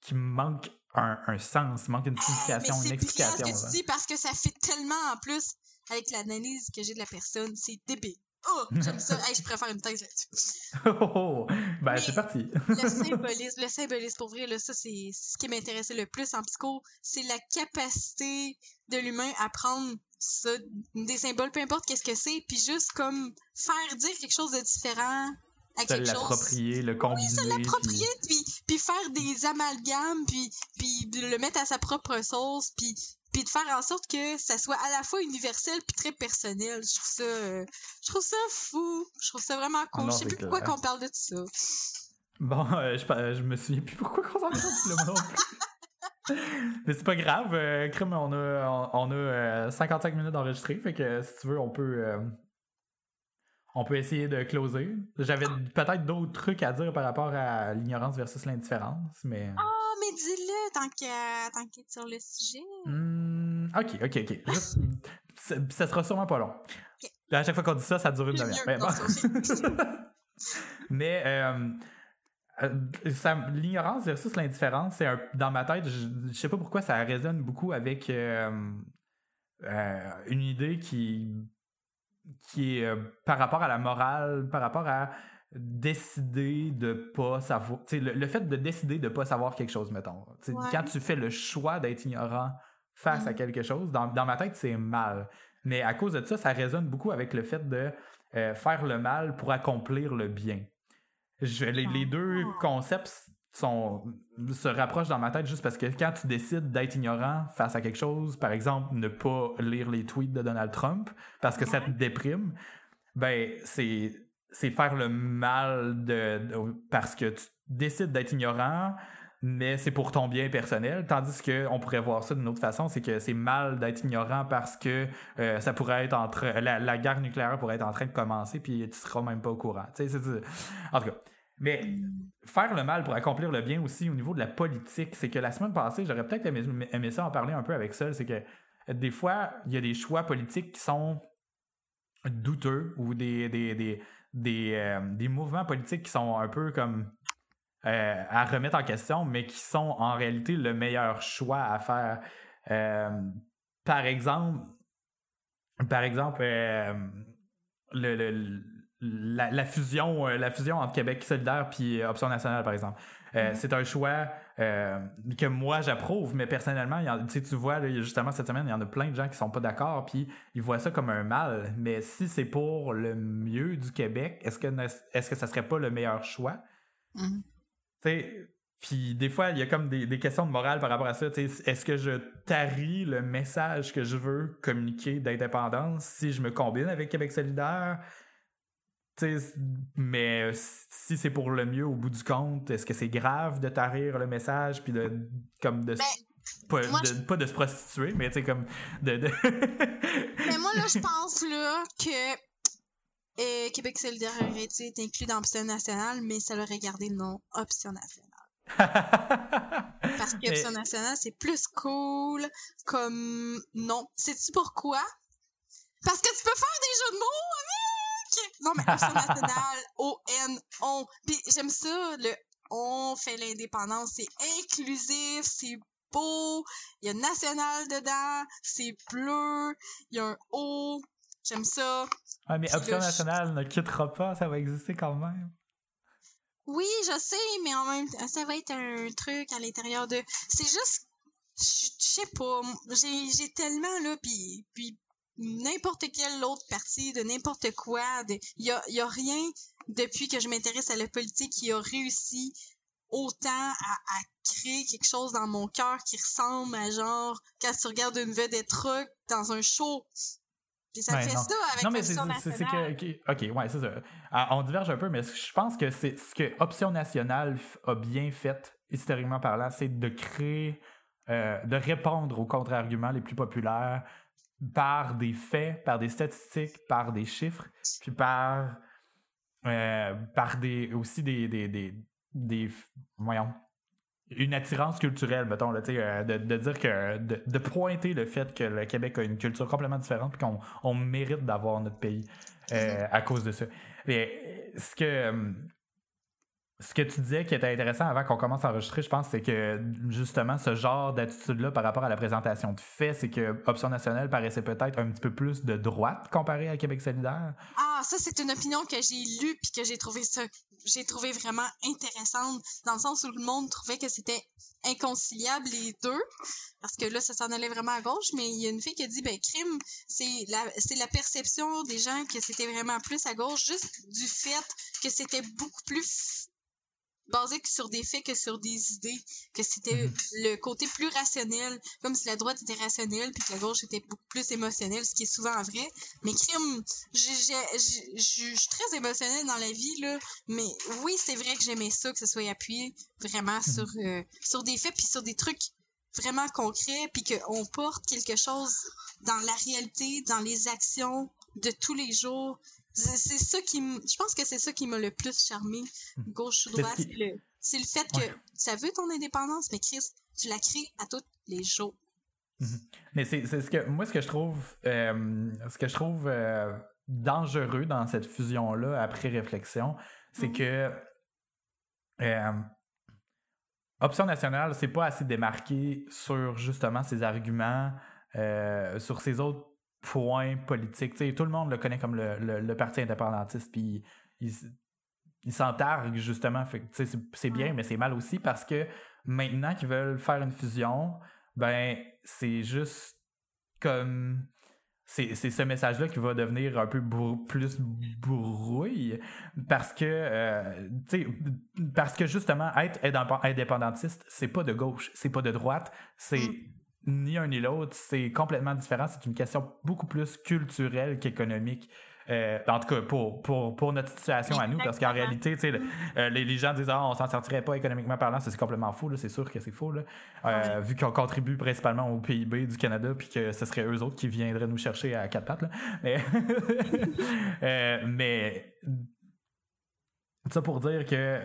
qui manque un, un, sens, manque une signification, une explication. Ce que tu dis parce que ça fait tellement en plus avec l'analyse que j'ai de la personne, c'est débile. Oh, j'aime ça. je préfère une thèse là-dessus. (laughs) Oh, oh, ben, c'est parti. le (laughs) symbolisme, le symbolisme, pour vrai, là, ça, c'est ce qui m'intéressait le plus en psycho. C'est la capacité de l'humain à prendre ça, des symboles, peu importe qu'est-ce que c'est, puis juste comme faire dire quelque chose de différent se l'approprier, le combiner. Oui, se l'approprier, puis... Puis, faire des amalgames, puis, puis le mettre à sa propre sauce, puis, puis de faire en sorte que ça soit à la fois universel puis très personnel. Je trouve ça, euh, je trouve ça fou. Je trouve ça vraiment cool. je sais plus pourquoi qu'on parle de ça. Bon, euh, je, je me souviens plus pourquoi qu'on s'en est le (laughs) Mais c'est pas grave, euh, on a, on, a 55 minutes d'enregistré, fait que si tu veux, on peut, on peut essayer de closer. J'avais peut-être d'autres trucs à dire par rapport à l'ignorance versus l'indifférence, mais. Oh, mais dis-le tant est sur le sujet. Hmm, ok, ok, ok. ça, sera sûrement pas long. À chaque fois qu'on dit ça, ça dure une demi-heure. (laughs) Mais, euh, euh, l'ignorance versus l'indifférence, c'est dans ma tête, je, je, sais pas pourquoi ça résonne beaucoup avec euh, une idée qui qui est euh, par rapport à la morale, par rapport à décider de pas savoir. Le, le, fait de décider de pas savoir quelque chose, mettons. Quand tu fais le choix d'être ignorant face à mm. quelque chose, dans, dans ma tête, c'est mal. Mais à cause de ça, ça résonne beaucoup avec le fait de euh, faire le mal pour accomplir le bien. Je, les, les, deux ah. concepts sont, se rapprochent dans ma tête juste parce que quand tu décides d'être ignorant face à quelque chose, par exemple, ne pas lire les tweets de Donald Trump parce que ça te déprime, ben, c'est, c'est faire le mal de, parce que tu décides d'être ignorant, mais c'est pour ton bien personnel. Tandis que on pourrait voir ça d'une autre façon, c'est que c'est mal d'être ignorant parce que euh, ça pourrait être entre la, la, guerre nucléaire pourrait être en train de commencer puis tu seras même pas au courant. Sais, en tout cas. Mais faire le mal pour accomplir le bien aussi au niveau de la politique, c'est que la semaine passée, j'aurais peut-être aimé, ça en parler un peu avec ça, c'est que des fois, il y a des choix politiques qui sont douteux ou des, des, des, des, euh, mouvements politiques qui sont un peu comme euh, à remettre en question, mais qui sont en réalité le meilleur choix à faire. Euh, par exemple, par exemple, le la, fusion, euh, la fusion entre Québec solidaire puis euh, Option nationale, par exemple. Euh, mm-hmm. C'est un choix que moi j'approuve, mais personnellement, tu vois, justement cette semaine, il y en a plein de gens qui sont pas d'accord, puis ils voient ça comme un mal. Mais si c'est pour le mieux du Québec, est-ce que est-ce que ça serait pas le meilleur choix? Mm-hmm. puis des fois, il y a comme des, des, questions de morale par rapport à ça. Est-ce que je taris le message que je veux communiquer d'indépendance si je me combine avec Québec solidaire? Mais si c'est pour le mieux au bout du compte, est-ce que c'est grave de tarir le message puis de comme de ben, Pas, de, pas de se prostituer, mais tu sais, comme de. de... mais (laughs) moi, là, je (laughs) pense là que euh, Québec solidaire aurait été inclus dans Option nationale, mais ça l'aurait gardé nom Option nationale. (laughs) Parce que Option nationale, c'est plus cool comme nom. Sais-tu pourquoi? Parce que tu peux faire des jeux de mots avec! Non, mais Option nationale, (laughs) O-N, on. Puis j'aime ça, le on fait l'indépendance, c'est inclusif, c'est beau, il y a national dedans, c'est bleu, il y a un O, j'aime ça. Ah, mais Option nationale ne quittera pas, ça va exister quand même. Oui, je sais, mais en même temps, ça va être un truc à l'intérieur de. C'est juste. Je sais pas. J'ai tellement, là, puis, puis n'importe quelle autre partie de n'importe quoi. Il y a, y a rien depuis que je m'intéresse à la politique qui a réussi autant à, à, créer quelque chose dans mon cœur qui ressemble à genre quand tu regardes une vedette truc dans un show ça fait ça avec non, mais c'est que. OK, ouais, c'est ça. Ah, on diverge un peu, mais je pense que c'est ce que Option nationale a bien fait, historiquement parlant, c'est de créer, euh, de répondre aux contre-arguments les plus populaires par des faits, par des statistiques, par des chiffres, puis par, euh, par des, aussi des, des, des, des voyons, une attirance culturelle, mettons, là, euh, de, de dire que de, pointer le fait que le Québec a une culture complètement différente et qu'on on mérite d'avoir notre pays euh, à cause de ça. Mais ce que ce que tu disais qui était intéressant avant qu'on commence à enregistrer, je pense, c'est que justement, ce genre d'attitude-là par rapport à la présentation de faits, c'est que Option nationale paraissait peut-être un petit peu plus de droite comparé à Québec solidaire. Ah, ça, c'est une opinion que j'ai lue puis que j'ai trouvé ça, j'ai trouvé vraiment intéressante dans le sens où le monde trouvait que c'était inconciliable les deux parce que là, ça s'en allait vraiment à gauche, mais il y a une fille qui a dit, ben, crime, c'est la, c'est la perception des gens que c'était vraiment plus à gauche juste du fait que c'était beaucoup plus basé sur des faits que sur des idées, que c'était mhm. le côté plus rationnel, comme si la droite était rationnelle puis que la gauche était beaucoup plus émotionnelle, ce qui est souvent vrai. Mais crime, je suis très émotionnelle dans la vie là, mais oui, c'est vrai que j'aimais ça que ce soit appuyé vraiment mhm. sur euh, sur des faits puis sur des trucs vraiment concrets puis qu'on porte quelque chose dans la réalité, dans les actions de tous les jours, c'est ça qui je pense que c'est ça qui m'a le plus charmé hmm. gauche ou droite c'est le, fait que ça veut ton indépendance mais Chris tu la crées à tous les jours mhm. mais c'est ce que moi ce que je trouve euh, ce que je trouve euh, dangereux dans cette fusion là après réflexion c'est que euh, Option nationale c'est pas assez démarqué sur justement ses arguments sur ses autres point politique. tout le monde le connaît comme le, parti indépendantiste, puis il, il s'entargue justement. c'est bien, mais c'est mal aussi parce que maintenant qu'ils veulent faire une fusion, ben c'est juste comme c'est ce message-là qui va devenir un peu plus brouille parce que euh, parce que justement être indépendantiste c'est pas de gauche c'est pas de droite c'est mm ni un ni l'autre, c'est complètement différent. C'est une question beaucoup plus culturelle qu'économique. Euh, en tout cas, pour, pour, pour notre situation à nous, parce qu'en réalité, euh, les, les, gens disent ah, on s'en sortirait pas économiquement parlant, c'est complètement faux, c'est sûr que c'est faux. Là. Euh, vu qu'on contribue principalement au PIB du Canada, puis que ce serait eux autres qui viendraient nous chercher à quatre pattes. Là. Mais, (laughs) mais ça pour dire que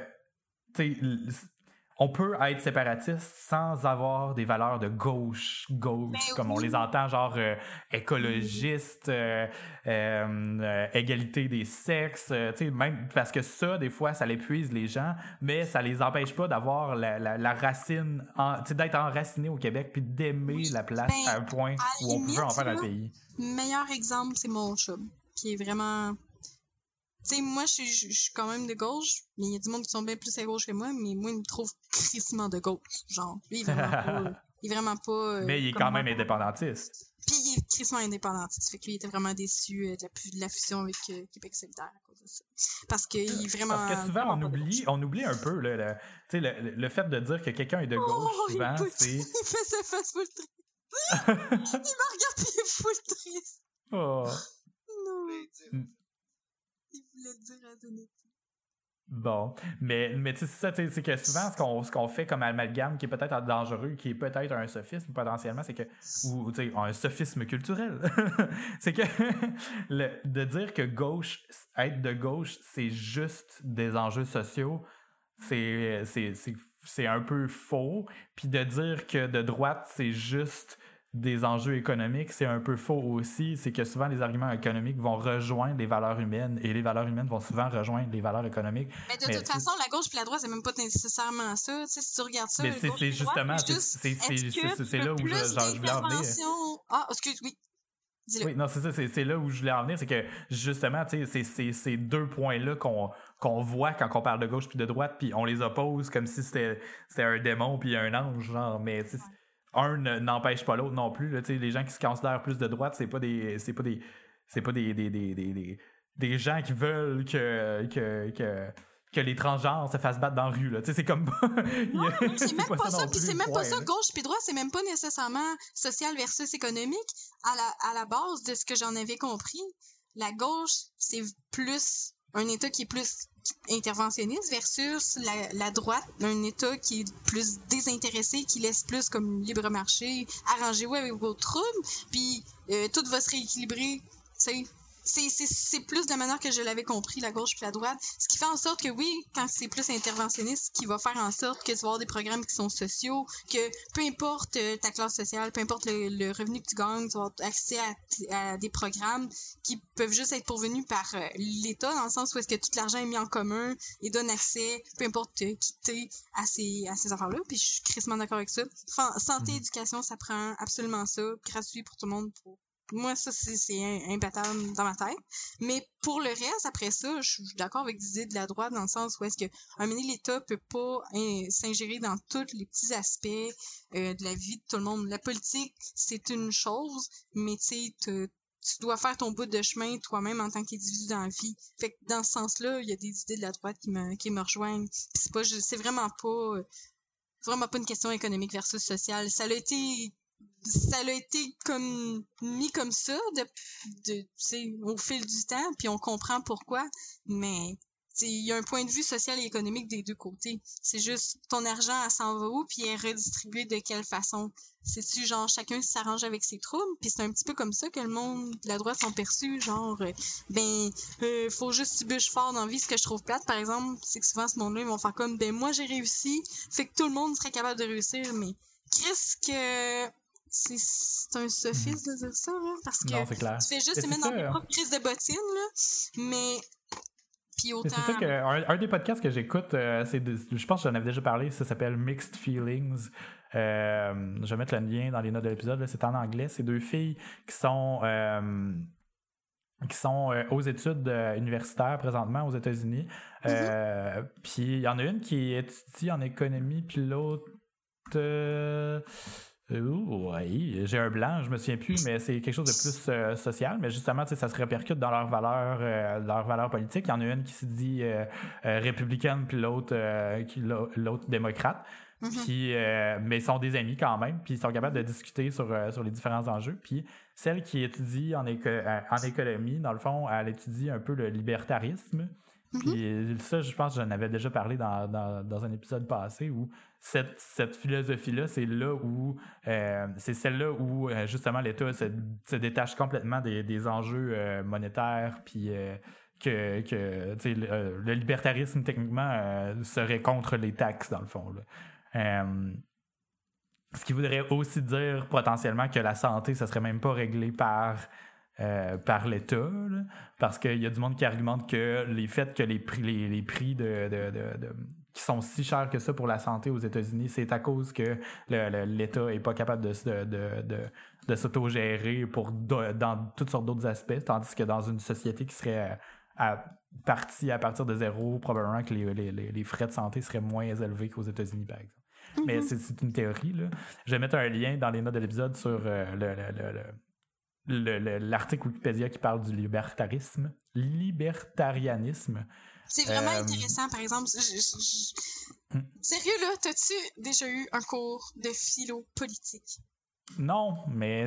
on peut être séparatiste sans avoir des valeurs de gauche, gauche, ben comme on les entend, genre euh, écologiste, euh, euh, égalité des sexes, même parce que ça, des fois, ça l'épuise les gens, mais ça les empêche pas d'avoir la, racine, d'être enraciné au Québec, puis d'aimer la place ben, à un point où on peut en faire un pays. Meilleur exemple, c'est mon chum, qui est vraiment tu sais, moi, je suis quand même de gauche, mais il y a du monde qui sont bien plus à gauche que moi, mais moi, il me trouve crissement de gauche. Genre, lui, il est vraiment (laughs) pas. il est vraiment pas. Euh, mais il est quand même indépendantiste. Puis il est crissement indépendantiste. Fait que lui, il était vraiment déçu euh, de, la, de, la, fusion avec euh, Québec solidaire à cause de ça. Parce qu'il est vraiment. Parce que souvent, on oublie, on oublie un peu là, le, le, le, fait de dire que quelqu'un est de gauche, oh, souvent, c'est. Il fait sa face full triste. (laughs) il me regarde et il est full triste. Oh. Non. Bon, mais, mais tu sais, ça, c'est que souvent, ce qu'on, ce fait comme amalgame qui est peut-être dangereux, qui est peut-être un sophisme potentiellement, c'est que, ou tu sais, un sophisme culturel, (laughs) c'est que (laughs) le, de dire que gauche, être de gauche, c'est juste des enjeux sociaux, c'est, c'est, c'est, c'est un peu faux. Puis de dire que de droite, c'est juste des enjeux économiques, c'est un peu faux aussi. C'est que souvent, les arguments économiques vont rejoindre les valeurs humaines et les valeurs humaines vont souvent rejoindre les valeurs économiques. Mais de toute façon, la gauche et la droite, c'est même pas nécessairement ça. Tu sais, si tu regardes ça, mais c'est justement, c'est là où je, genre, je voulais en venir. Ah, excuse, oui. Oui, non, c'est ça, c'est là où je voulais en venir, c'est que justement, tu sais, c'est ces deux points-là qu'on qu'on voit quand on parle de gauche puis de droite, puis on les oppose comme si c'était un démon puis un ange, genre, mais un n'empêche pas l'autre non plus. Là, les gens qui se considèrent plus de droite, c'est pas des. C'est pas des. C'est pas des des, des, des, des, gens qui veulent que, que, que, que les transgenres se fassent battre dans la rue. C'est comme. (laughs) non, c'est même pas, ça. c'est même pas ça. Gauche puis droite, c'est même pas nécessairement social versus économique. À la, à la base de ce que j'en avais compris, la gauche, c'est plus un État qui est plus interventionniste versus la, droite, un État qui est plus désintéressé, qui laisse plus comme libre marché, arrangez-vous avec vos troubles, puis euh, tout va se rééquilibrer. sais c'est plus de la manière que je l'avais compris, la gauche puis la droite. Ce qui fait en sorte que oui, quand c'est plus interventionniste, qui va faire en sorte que tu vas avoir des programmes qui sont sociaux, que peu importe euh, ta classe sociale, peu importe le, revenu que tu gagnes, tu vas avoir accès à, des programmes qui peuvent juste être pourvenus par euh, l'État, dans le sens où est-ce que tout l'argent est mis en commun et donne accès, peu importe euh, qui t'es, à ces, à ces affaires-là. Puis je suis crissement d'accord avec ça. santé, mmh. éducation, ça prend absolument ça, gratuit pour tout le monde, pour moi, ça, c'est imbattable dans ma tête. Mais pour le reste, après ça, je suis d'accord avec l'idée de la droite dans le sens où est-ce que un l'État peut pas hein, s'ingérer dans tous les petits aspects euh, de la vie de tout le monde. La politique, c'est une chose, mais tu tu dois faire ton bout de chemin toi-même en tant qu'individu dans la vie. Fait que dans ce sens-là, il y a des idées de la droite qui me, qui me rejoignent. C'est pas, c'est vraiment pas, vraiment pas une question économique versus sociale. Ça a été ça a été comme mis comme ça de, de au fil du temps, puis on comprend pourquoi, mais il y a un point de vue social et économique des deux côtés. C'est juste ton argent, elle s'en va où, puis est redistribuée de quelle façon? C'est-tu genre chacun s'arrange avec ses troubles, puis c'est un petit peu comme ça que le monde de la droite sont perçus, genre euh, ben euh, faut juste tu bûches fort dans la vie. Ce que je trouve plate, par exemple, c'est que souvent ce monde-là, ils vont faire comme ben moi j'ai réussi, fait que tout le monde serait capable de réussir, mais qu'est-ce que c'est un sophisme de dire ça, là, parce que tu fais juste te mettre dans tes propres crises de bottines, là, mais... Puis autant... C'est ça que, un, des podcasts que j'écoute, euh, c'est je pense que j'en avais déjà parlé, ça s'appelle Mixed Feelings. Euh, je vais mettre le lien dans les notes de l'épisode, c'est en anglais. C'est deux filles qui sont... Euh, qui sont aux études universitaires présentement aux États-Unis. Mm-hmm. Puis il y en a une qui étudie en économie, puis l'autre oui, j'ai un blanc, je me souviens plus, mais c'est quelque chose de plus euh, social. Mais justement, ça se répercute dans leurs valeurs, euh, leurs valeurs politiques. Il y en a une qui se dit euh, républicaine, puis l'autre, l'autre démocrate. Mm-hmm. Puis, mais ils sont des amis quand même, puis ils sont capables de discuter sur, sur les différents enjeux. Puis celle qui étudie en, en économie, dans le fond, elle étudie un peu le libertarisme. Mm-hmm. Puis ça, je pense que j'en avais déjà parlé dans, dans, dans, un épisode passé où cette, cette philosophie-là, c'est là où euh, c'est celle-là où euh, justement l'État se, détache complètement des, des enjeux euh, monétaires, puis que, que le, libertarisme techniquement serait contre les taxes dans le fond. Ce qui voudrait aussi dire potentiellement que la santé, ça serait même pas réglé par par l'État, parce qu'il y a du monde qui argumente que les faits que les prix, les, prix de, qui sont si chers que ça pour la santé aux États-Unis, c'est à cause que l'État est pas capable de, de, de, s'autogérer pour dans toutes sortes d'autres aspects, tandis que dans une société qui serait à, partie à partir de zéro, probablement que les, les, frais de santé seraient moins élevés qu'aux États-Unis, par exemple. Mais mm-hmm. c'est une théorie. Là. Je vais mettre un lien dans les notes de l'épisode sur euh, le l'article Wikipédia qui parle du libertarisme. Libertarianisme. C'est vraiment euh, intéressant, par exemple. Hmm. Sérieux, là, t'as-tu déjà eu un cours de philo politique? Non, mais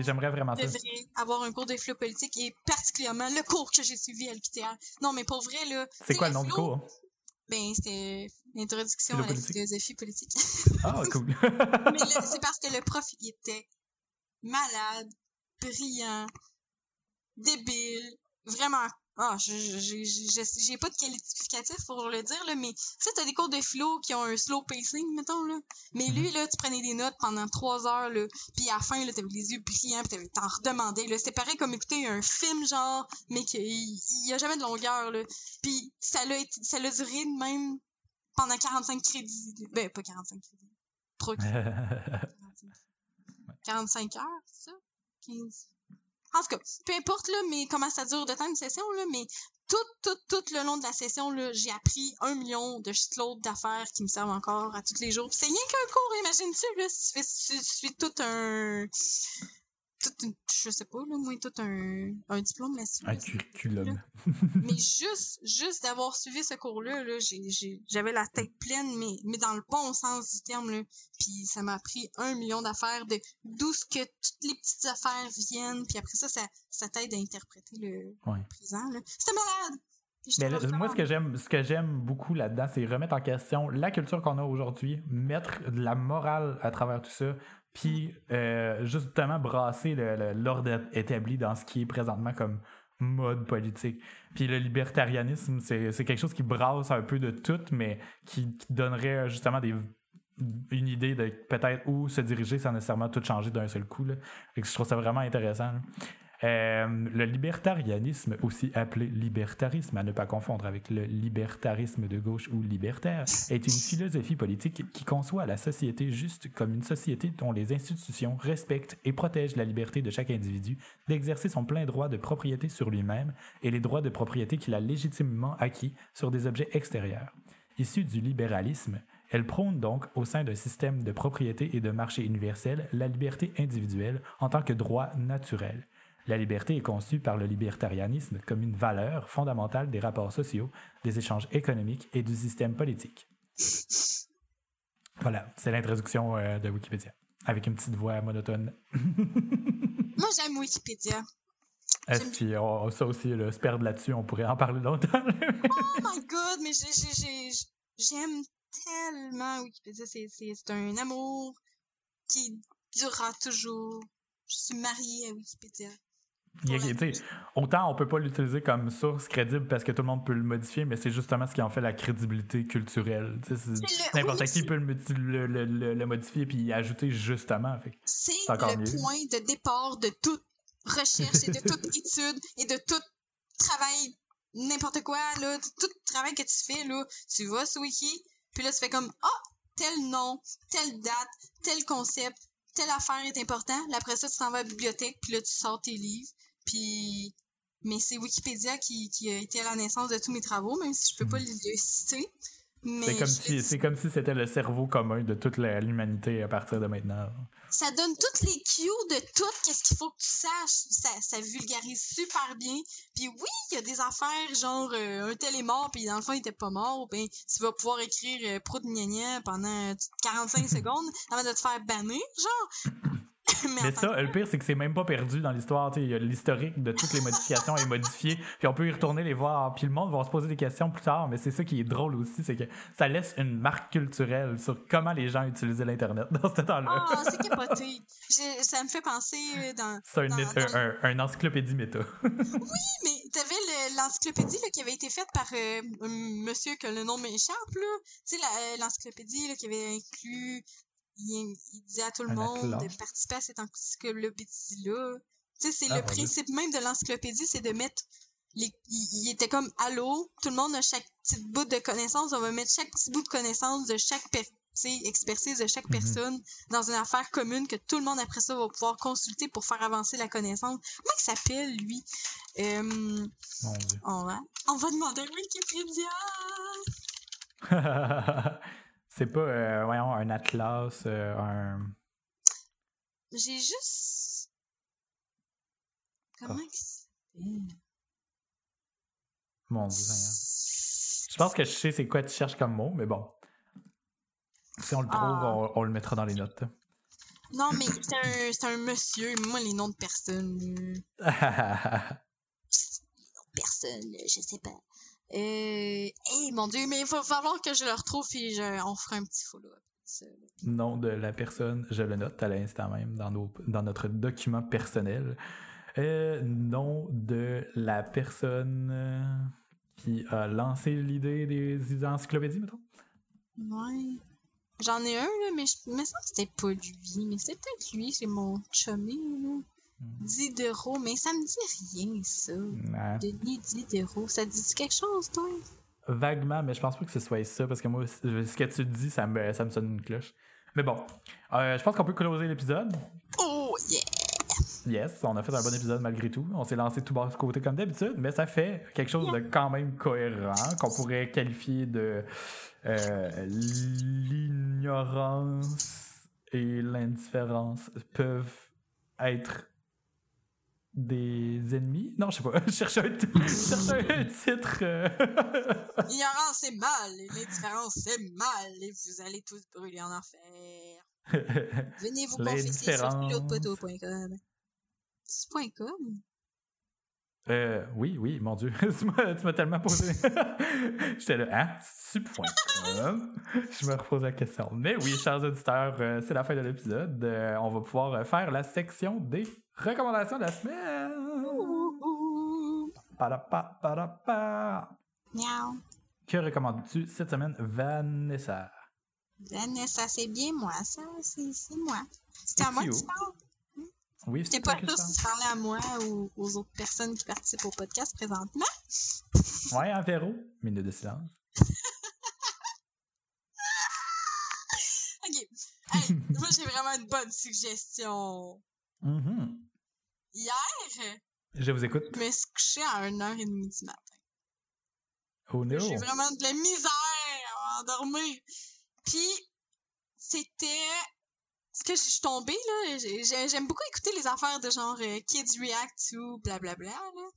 j'aimerais vraiment ça. devrait avoir un cours de philo politique et particulièrement le cours que j'ai suivi à l'UQTR. Non, mais pour vrai, là. C'est quoi le nom du cours? Ben, c'était l'introduction à la philosophie politique. Ah, (laughs) cool. Mais c'est parce que le prof, il était malade, brillant, débile, vraiment ah, j'ai pas de qualificatif pour le dire, là, mais tu sais, t'as des cours de philo qui ont un slow pacing, mettons, là. Mais lui, mhm. là, tu prenais des notes pendant trois heures, là, puis à la fin, là, t'avais les yeux brillants, pis t'en redemandais, là. C'était pareil comme écouter un film, genre, mais qu'il y a jamais de longueur, là. Puis ça l'a ça l'a duré même pendant 45 crédits. Ben, pas 45 crédits. Trop 45 (laughs) heures, c'est ça? 15. Peu importe là, mais comment ça dure de temps une session, là, mais tout, tout, tout le long de la session, là, j'ai appris un million de shitloads d'affaires qui me servent encore à tous les jours. C'est rien qu'un cours, imagine-tu, là, si tu, fais, tu suis tout un je sais pas, là, moi, tout un, un diplôme là-dessus. Un curriculum. (laughs) mais juste, juste d'avoir suivi ce cours-là, là, j'avais la tête pleine, mais, mais dans le bon sens du terme, là. Puis ça m'a pris un million d'affaires, de d'où ce que toutes les petites affaires viennent, puis après ça, ça, ça t'aide à interpréter le, présent, là. C'était malade! Mais moi, ce que j'aime, ce que j'aime beaucoup là-dedans, c'est remettre en question la culture qu'on a aujourd'hui, mettre de la morale à travers tout ça, puis euh, justement brasser l'ordre établi dans ce qui est présentement comme mode politique. Puis le libertarianisme, c'est quelque chose qui brasse un peu de tout, mais qui, donnerait justement des, une idée de peut-être où se diriger sans nécessairement tout changer d'un seul coup. Là. je trouve ça vraiment intéressant. Euh, le libertarianisme, aussi appelé libertarisme, à ne pas confondre avec le libertarisme de gauche ou libertaire, est une philosophie politique qui conçoit la société juste comme une société dont les institutions respectent et protègent la liberté de chaque individu d'exercer son plein droit de propriété sur lui-même et les droits de propriété qu'il a légitimement acquis sur des objets extérieurs. Issue du libéralisme, elle prône donc, au sein d'un système de propriété et de marché universel, la liberté individuelle en tant que droit naturel. La liberté est conçue par le libertarianisme comme une valeur fondamentale des rapports sociaux, des échanges économiques et du système politique. Voilà, c'est l'introduction euh, de Wikipédia, avec une petite voix monotone. (laughs) Moi, j'aime Wikipédia. Est-ce que ça aussi, se perdre là-dessus, on pourrait en parler longtemps. oh my god, mais j'aime tellement Wikipédia. C'est un amour qui durera toujours. Je suis mariée à Wikipédia autant on peut pas l'utiliser comme source crédible parce que tout le monde peut le modifier, mais c'est justement ce qui en fait la crédibilité culturelle. N'importe qui peut le, le, modifier puis y ajouter justement. C'est le point de départ de toute recherche et de toute (laughs) étude et de tout travail, n'importe quoi, là, tout travail que tu fais, là, tu vas sur Wiki, puis là tu fais comme Ah, tel nom, telle date, tel concept, telle affaire est important. après ça, tu t'en vas à la bibliothèque, puis là, tu sors tes livres. Puis, mais c'est Wikipédia qui, qui, a été à la naissance de tous mes travaux, même si je peux pas hmm. le citer. C'est comme, si, c'est comme si c'était le cerveau commun de toute l'humanité à partir de maintenant. Ça donne toutes les cues de tout, qu'est-ce qu'il faut que tu saches. Ça, ça vulgarise super bien. Puis oui, il y a des affaires genre euh, un tel est mort, puis dans le fond il était pas mort. Ben, tu vas pouvoir écrire euh, pro de gna pendant 45 (laughs) secondes avant de te faire banner. Genre, (laughs) mais, ça, le pire, c'est que c'est même pas perdu dans l'histoire. L'historique de toutes les modifications est modifié, puis on peut y retourner les voir. Puis le monde va se poser des questions plus tard, mais c'est ça qui est drôle aussi, c'est que ça laisse une marque culturelle sur comment les gens utilisaient l'Internet dans ce temps-là. Ah, c'est capoté. ça me fait penser euh, dans. C'est un, un, encyclopédie méta. (laughs) oui, mais t'avais l'encyclopédie qui avait été faite par euh, un monsieur que le nom m'échappe, là. Tu sais, euh, l'encyclopédie qui avait inclus il, disait à tout le monde de participer à cette encyclopédie-là. Tu sais, c'est ah, le principe même de l'encyclopédie, c'est de mettre les, il, était comme allô, tout le monde a chaque petit bout de connaissance, on va mettre chaque petit bout de connaissance de chaque expertise de chaque mhm. personne dans une affaire commune que tout le monde après ça va pouvoir consulter pour faire avancer la connaissance. Comment il s'appelle lui? Euh, on va on va demander à Wikipédia. (laughs) C'est pas, euh, voyons, un atlas, euh, un. J'ai juste. Comment ah. Mon dieu, Je pense que je sais c'est quoi tu cherches comme mot, mais bon. Si on le trouve, ah. on, le mettra dans les notes. Non, mais c'est un, un, monsieur. Moi, les noms de personnes. (laughs) personne, je sais pas. Euh, hey, mon dieu, mais il va falloir que je le retrouve et je, on fera un petit follow-up. là. Nom de la personne, je le note à l'instant même dans, nos, dans notre document personnel. Euh, nom de la personne euh, qui a lancé l'idée des encyclopédies, mettons? Ouais. J'en ai un, là, mais je me sens que c'était pas lui. Mais c'est peut-être lui, c'est mon chummy, là. Diderot, mais ça me dit rien, ça. Ouais. Denis Diderot, ça dit quelque chose, toi? Vaguement, mais je pense pas que ce soit ça, parce que moi, ce que tu dis, ça me, ça me sonne une cloche. Mais bon, euh, je pense qu'on peut closer l'épisode. Oh, yeah! Yes, on a fait un bon épisode malgré tout. On s'est lancé tout bas de côté comme d'habitude, mais ça fait quelque chose de quand même cohérent qu'on pourrait qualifier de euh, l'ignorance et l'indifférence peuvent être des ennemis. Non, je sais pas. (laughs) Je (laughs) cherche un, titre. euh. (laughs) L'ignorance c'est mal, et l'indifférence c'est mal, et vous allez tous brûler en enfer. Venez vous confesser sur pilotepoteau.com. C'est point .com? Euh, oui, oui, mon Dieu. tu m'as tu m'as tellement posé. J'étais là, hein? C'est point com? Je me repose la question. Mais oui, chers auditeurs, euh, c'est la fin de l'épisode. Euh, on va pouvoir faire la section des recommandations de la semaine. Miaou. Que recommandes-tu cette semaine, Vanessa? Vanessa, c'est bien moi, ça, c'est c'est moi. C'était à moi que C'est tu parles? Oui, C'est c'est pas juste parler à moi ou aux autres personnes qui participent au podcast présentement. Ouais, un verrou. Minute de silence. (laughs) Ok. Hey, moi, j'ai vraiment une bonne suggestion. Mhm. Hier, Je vous écoute. je me suis couchée à 1h30 du matin. Oh no. J'ai vraiment de la misère à endormir. Puis, c'était... Ce que je suis tombée, là, j'ai- j'ai- j'aime beaucoup écouter les affaires de genre euh, Kids React to blablabla, là.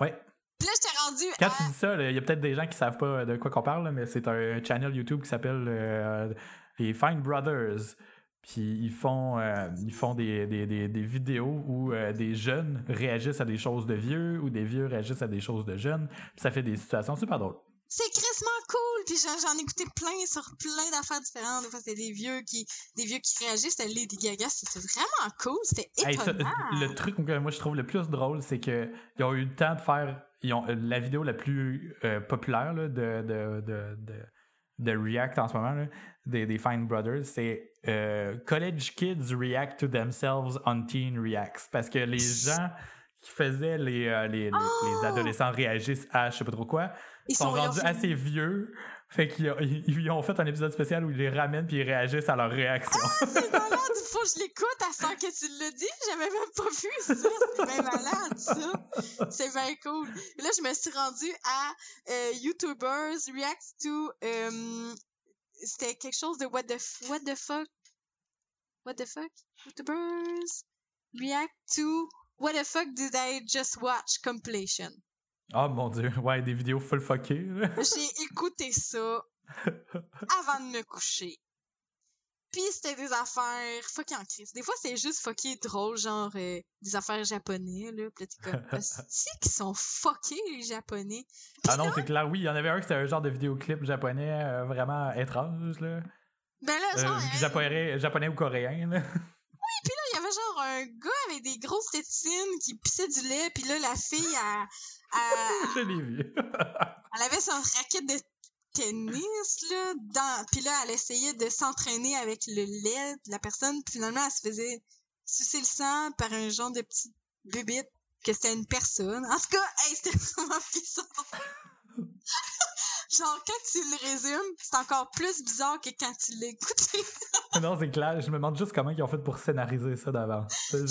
Ouais. Puis là, j'étais rendue Quand à... tu dis ça, il y a peut-être des gens qui savent pas de quoi qu'on parle, là, mais c'est un channel YouTube qui s'appelle euh, les Fine Brothers. Puis ils font, euh, ils font des, des, des, des vidéos où euh, des jeunes réagissent à des choses de vieux ou des vieux réagissent à des choses de jeunes. Puis ça fait des situations super drôles. C'est crissement cool, puis j'en ai écouté plein sur plein d'affaires différentes. Des fois, c'était des vieux qui des vieux qui réagissent, c'était Lady Gaga, c'était vraiment cool, c'était Hey, ça, étonnant. le truc que moi je trouve le plus drôle, c'est que ils ont eu le temps de faire ils ont, euh, la vidéo la plus euh, populaire là, de, de, de, de, de React en ce moment, là, des, des Fine Brothers, c'est euh, College Kids React to Themselves on Teen Reacts. Parce que les gens qui faisaient les, euh, les, les, Oh! les adolescents réagissent à je sais pas trop quoi, Ils sont, rendus assez vieux. Fait qu'ils ont, ils, ils ont fait un épisode spécial où ils les ramènent puis ils réagissent à leur réaction. C'est malade, (laughs) faut que je l'écoute à ça que tu l'as dit, j'avais même pas vu ça. C'est bien malade, ça. C'est bien cool. Et là, je me suis rendue à euh, YouTubers React to. euh, C'était quelque chose de what the, what the fuck? What the fuck? YouTubers React to. What the fuck did I just watch? Compilation. Oh mon dieu, ouais, des vidéos full fuckées. (laughs) J'ai écouté ça avant de me coucher. Puis c'était des affaires fuckées en crise. Des fois, c'est juste fucké drôle, genre euh, des affaires japonais, là. Puis là, t'es comme, (laughs) qu'ils sont fuckés, les japonais. Ah non, c'est clair. Oui, il y en avait un qui c'était un genre de vidéoclip japonais euh, vraiment étrange, là. Ben là, Euh, genre, hein, japonais, japonais ou coréen, là. (laughs) il y avait genre un gars avec des grosses tétines qui pissait du lait, puis là, la fille, elle, (laughs) elle, Je l'ai vu. (laughs) elle avait son raquette de tennis, là, dans... puis là, elle essayait de s'entraîner avec le lait de la personne, puis finalement, elle se faisait sucer le sang par un genre de petite bébite que c'était une personne. En tout cas, hey, c'était vraiment bizarre. (laughs) genre, quand tu le résumes, c'est encore plus bizarre que quand tu l'as écouté. (laughs) non, c'est clair. Je me demande juste comment ils ont fait pour scénariser ça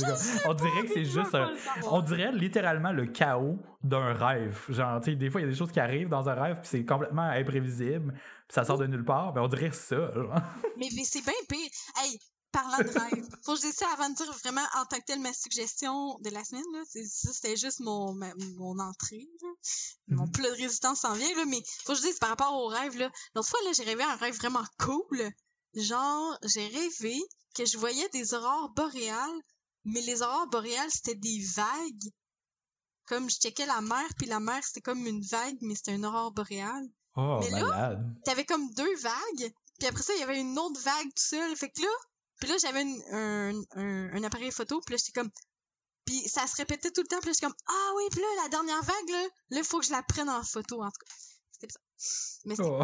comme- On dirait que c'est juste un. On dirait littéralement le chaos d'un rêve. Genre, tu sais, des fois, il y a des choses qui arrivent dans un rêve, puis c'est complètement imprévisible, puis ça sort de nulle part. Ben, on dirait ça. genre. Mais, mais c'est bien pire. Hey, parlant de rêve, faut que je dise ça avant de dire vraiment en tant que telle ma suggestion de la semaine. Là. C'était juste mon, ma- mon entrée. Là. Mon Mhm. plat de résistance s'en vient. Là, mais faut que je dise par rapport au rêve. Là. L'autre fois, là, j'ai rêvé un rêve vraiment cool. Genre, j'ai rêvé que je voyais des aurores boréales, mais les aurores boréales, c'était des vagues comme je checkais la mer, puis la mer, c'était comme une vague, mais c'était une aurore boréale. Oh, Mais là, malade. T'avais comme deux vagues, puis après ça, il y avait une autre vague tout seul. Fait que là, puis là, j'avais un, un, un appareil photo, puis là, j'étais comme... Puis ça se répétait tout le temps, puis là, j'étais comme, ah oui, puis là, la dernière vague, là, là, il faut que je la prenne en photo, en tout cas. C'était ça. Mais c'était Oh.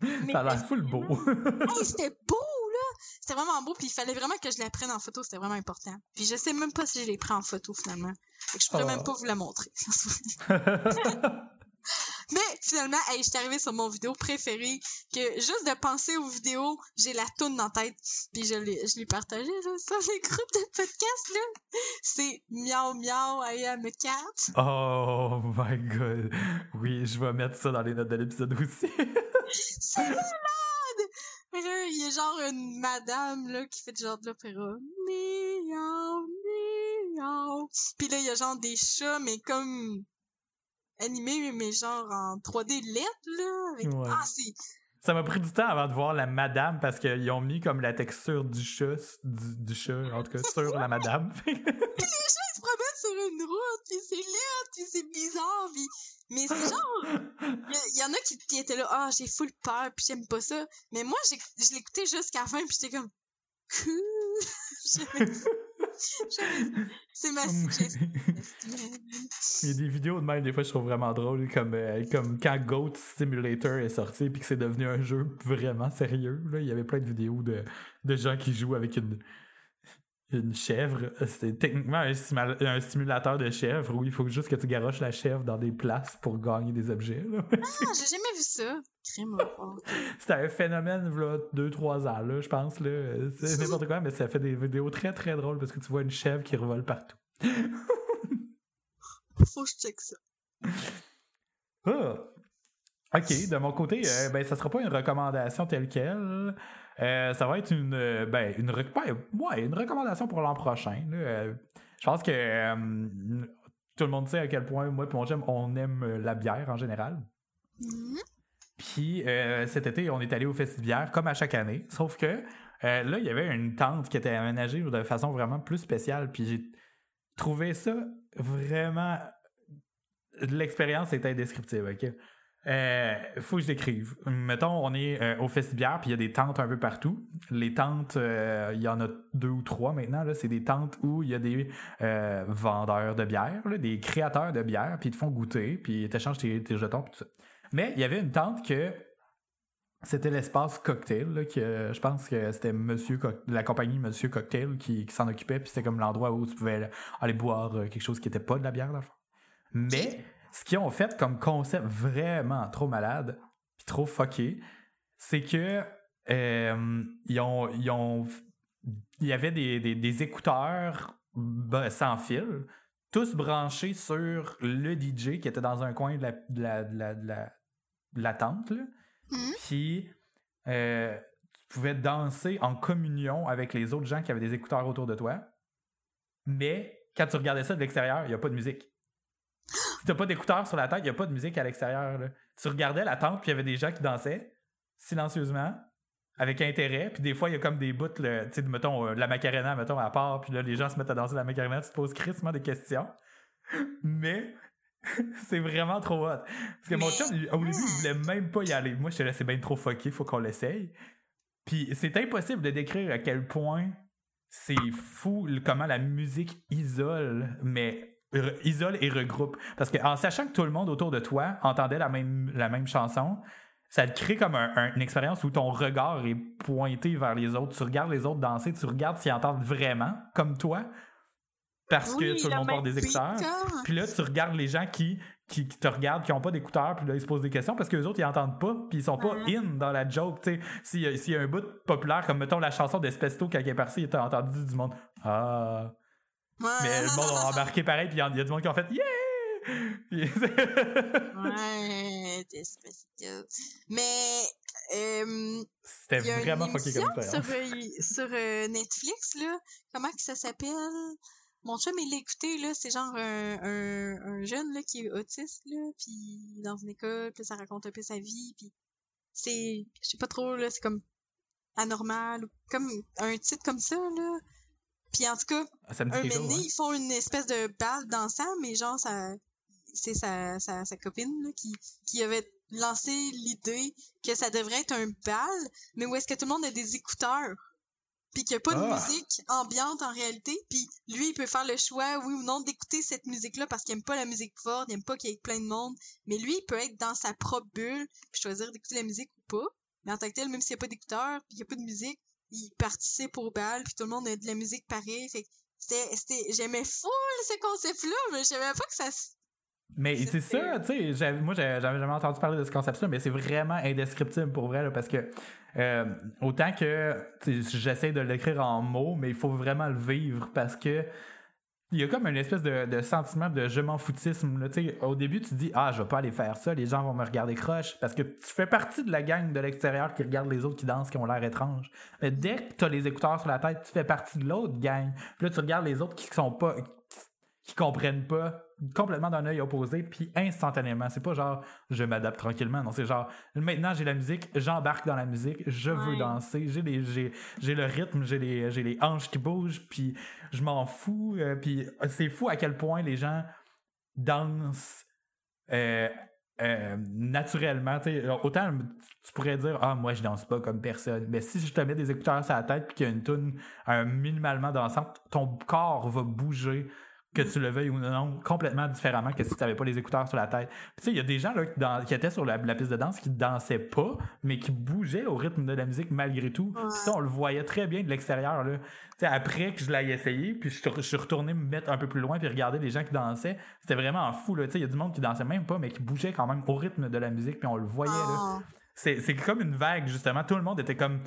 (laughs) mais Ça a l'air full beau. (laughs) Hey, c'était beau, là! C'était vraiment beau, puis il fallait vraiment que je la prenne en photo, c'était vraiment important. Puis je sais même pas si je l'ai pris en photo, finalement. Fait que je pourrais Oh. même pas vous la montrer. (laughs) Mais finalement, hey, je suis arrivée sur mon vidéo préférée, que juste de penser aux vidéos, j'ai la toune la tête, puis je l'ai, je l'ai partagée là, sur les groupes de podcast, là. C'est Miaou Miaou, I am a cat. oh my god. Oui, je vais mettre ça dans les notes de l'épisode aussi. (laughs) C'est malade! Là, il y a genre une madame, là, qui fait du genre de l'opéra. Miaou, miaou. Puis là, il y a genre des chats, mais comme animés, mais genre en 3D LED, là. Avec... Ouais. Ah, c'est... Ça m'a pris du temps avant de voir la madame parce qu'ils ont mis comme la texture du chat, du, du chat, en tout cas, sur la madame. (laughs) Ils se promènent sur une route, puis c'est laid, puis c'est bizarre, puis... Mais c'est genre... Il y, y en a qui, qui étaient là, ah, j'ai full peur, puis j'aime pas ça. Mais moi, je l'écoutais jusqu'à la fin, puis j'étais comme... Cool! (laughs) (laughs) C'est ma suggestion. (laughs) Il y a des vidéos de même, des fois, je trouve vraiment drôle, comme, euh, comme quand Goat Simulator est sorti puis que c'est devenu un jeu vraiment sérieux. Là, il y avait plein de vidéos de, de gens qui jouent avec une, une chèvre. C'est techniquement un, un simulateur de chèvre où il faut juste que tu garoches la chèvre dans des places pour gagner des objets. là. Ah, j'ai jamais vu ça. (laughs) C'était un phénomène, là, 2-3 ans, là, je pense. Là. C'est n'importe quoi, mais ça fait des vidéos très très drôles parce que tu vois une chèvre qui revole partout. (laughs) Faut que je check ça. Ah. OK, de mon côté, euh, ben ça sera pas une recommandation telle quelle. Euh, ça va être une euh, ben une, rec- ben, ouais, une recommandation pour l'an prochain. là. Euh, je pense que tout le monde sait à quel point moi et mon chum, on aime la bière en général. Mhm. Puis cet été, on est allé au festivière comme à chaque année. Sauf que là, il y avait une tente qui était aménagée de façon vraiment plus spéciale. Puis j'ai trouvé ça vraiment. L'expérience est indescriptible, OK? Euh, faut que je décrive. Mettons, on est euh, au festivière, puis il y a des tentes un peu partout. Les tentes, euh, il y en a deux ou trois maintenant. Là, c'est des tentes où il y a des euh, vendeurs de bière, là, des créateurs de bière, puis ils te font goûter, puis ils t'échangent tes, jetons, puis tout ça. Mais il y avait une tente que c'était l'espace cocktail, là, que je pense que c'était Monsieur la compagnie Monsieur Cocktail qui, qui s'en occupait, puis c'était comme l'endroit où tu pouvais aller boire quelque chose qui n'était pas de la bière, fond. Mais ce qu'ils ont fait comme concept vraiment trop malade, puis trop fucké, c'est que euh, ils ont, ils ont, il y avait des, des- des écouteurs ben, sans fil, tous branchés sur le DJ qui était dans un coin de la, de la, de la, de la- de la tente. là. Mhm. Puis euh, tu pouvais danser en communion avec les autres gens qui avaient des écouteurs autour de toi. Mais quand tu regardais ça de l'extérieur, il n'y a pas de musique. Si t'as pas d'écouteurs sur la tête, il n'y a pas de musique à l'extérieur. là. Tu regardais la tente, puis il y avait des gens qui dansaient silencieusement, avec intérêt. Puis des fois, il y a comme des bouts, tu sais, mettons, euh, la macarena, mettons, à part, puis là, les gens se mettent à danser la macarena, tu te poses crissement des questions. Mais (laughs) c'est vraiment trop hot. Parce que mon chum, au début, il voulait même pas y aller. Moi, j'étais là, c'est bien trop fucké, faut qu'on l'essaye. Puis c'est impossible de décrire à quel point c'est fou comment la musique isole, mais isole et regroupe. Parce que en sachant que tout le monde autour de toi entendait la même, la même chanson, ça te crée comme un- un- une expérience où ton regard est pointé vers les autres. Tu regardes les autres danser, tu regardes s'ils entendent vraiment comme toi. Parce Oui, que tout le monde porte des écouteurs. Puis là, tu regardes les gens qui, qui, qui te regardent, qui n'ont pas d'écouteurs, puis là, ils se posent des questions parce que les autres, ils entendent pas, puis ils sont pas Mhm. in dans la joke. tu sais. S'il y, a- s'il y a un bout populaire, comme mettons la chanson d'Espesto, il est parti, il a entendu du monde. Ah. Mais le monde a embarqué pareil, puis il y, a du monde qui ont fait Yeah! Ouais, Despacito. Mais, euh, C'était vraiment fucké comme expérience. sur, euh, sur euh, Netflix, là. Comment que ça s'appelle? Mon chum, il l'a écouté, là. C'est genre un, un, un jeune, là, qui est autiste, là. Puis dans une école, puis ça raconte un peu sa vie. Puis c'est, je sais pas trop, là, c'est comme anormal. ou Comme un titre comme ça, là. Puis en tout cas, Ça me dit un moment donné, ouais. ils font une espèce de bal dansant, mais genre, ça, c'est sa, sa, sa copine là, qui, qui avait lancé l'idée que ça devrait être un bal, mais où est-ce que tout le monde a des écouteurs. Puis qu'il n'y a pas de Ah. musique ambiante en réalité. Puis lui, il peut faire le choix, oui ou non, d'écouter cette musique-là parce qu'il aime pas la musique forte, il aime pas qu'il y ait plein de monde. Mais lui, il peut être dans sa propre bulle, puis choisir d'écouter la musique ou pas. Mais en tant que tel, même s'il n'y a pas d'écouteurs, puis qu'il n'y a pas de musique, il participe au bal, puis tout le monde a de la musique pareille. Fait c'était, c'était, j'aimais full ce concept-là, mais je savais pas que ça. Mais c'est ça, tu sais, moi j'avais jamais entendu parler de ce concept-là, mais c'est vraiment indescriptible pour vrai, là, parce que euh, autant que j'essaie de l'écrire en mots, mais il faut vraiment le vivre parce que il y a comme une espèce de, sentiment de je m'en foutisme. Au début, tu dis Ah, je vais pas aller faire ça, les gens vont me regarder croche, parce que tu fais partie de la gang de l'extérieur qui regarde les autres qui dansent, qui ont l'air étranges. Mais dès que tu as les écouteurs sur la tête, tu fais partie de l'autre gang. Puis là, tu regardes les autres qui sont pas. qui comprennent pas complètement d'un œil opposé, puis instantanément. C'est pas genre je m'adapte tranquillement. Non, c'est genre maintenant j'ai la musique, j'embarque dans la musique, je veux Ouais. danser, j'ai les j'ai, j'ai le rythme, j'ai les j'ai les hanches qui bougent, puis je m'en fous. euh, puis c'est fou à quel point les gens dansent euh, euh, naturellement. Autant tu pourrais dire ah moi je danse pas comme personne, mais si je te mets des écouteurs sur la tête puis qu'il y a une tune un minimalement dansante, ton corps va bouger que tu le veuilles ou non, complètement différemment que si tu n'avais pas les écouteurs sur la tête. Tu sais, il y a des gens là, qui, dans- qui étaient sur la, la piste de danse qui dansaient pas, mais qui bougeaient au rythme de la musique malgré tout. Ouais. Puis ça, on le voyait très bien de l'extérieur. Tu sais, après que je l'ai essayé, puis je, je suis retourné me mettre un peu plus loin puis regarder les gens qui dansaient, c'était vraiment fou. Tu sais, Il y a du monde qui dansait même pas, mais qui bougeait quand même au rythme de la musique, puis on le voyait. là. Ah. C'est c'est comme une vague, justement. Tout le monde était comme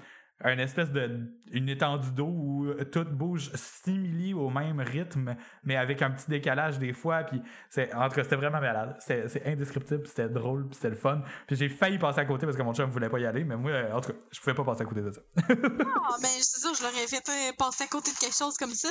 une espèce de. une étendue d'eau où euh, tout bouge simili au même rythme, mais avec un petit décalage des fois. Puis c'est, en tout cas, c'était vraiment malade. C'est indescriptible, c'était drôle, c'était le fun. Puis j'ai failli passer à côté parce que mon chum voulait pas y aller, mais moi, euh, en tout cas, je pouvais pas passer à côté de ça. Ah, ben, c'est sûr, je l'aurais fait euh, passer à côté de quelque chose comme ça...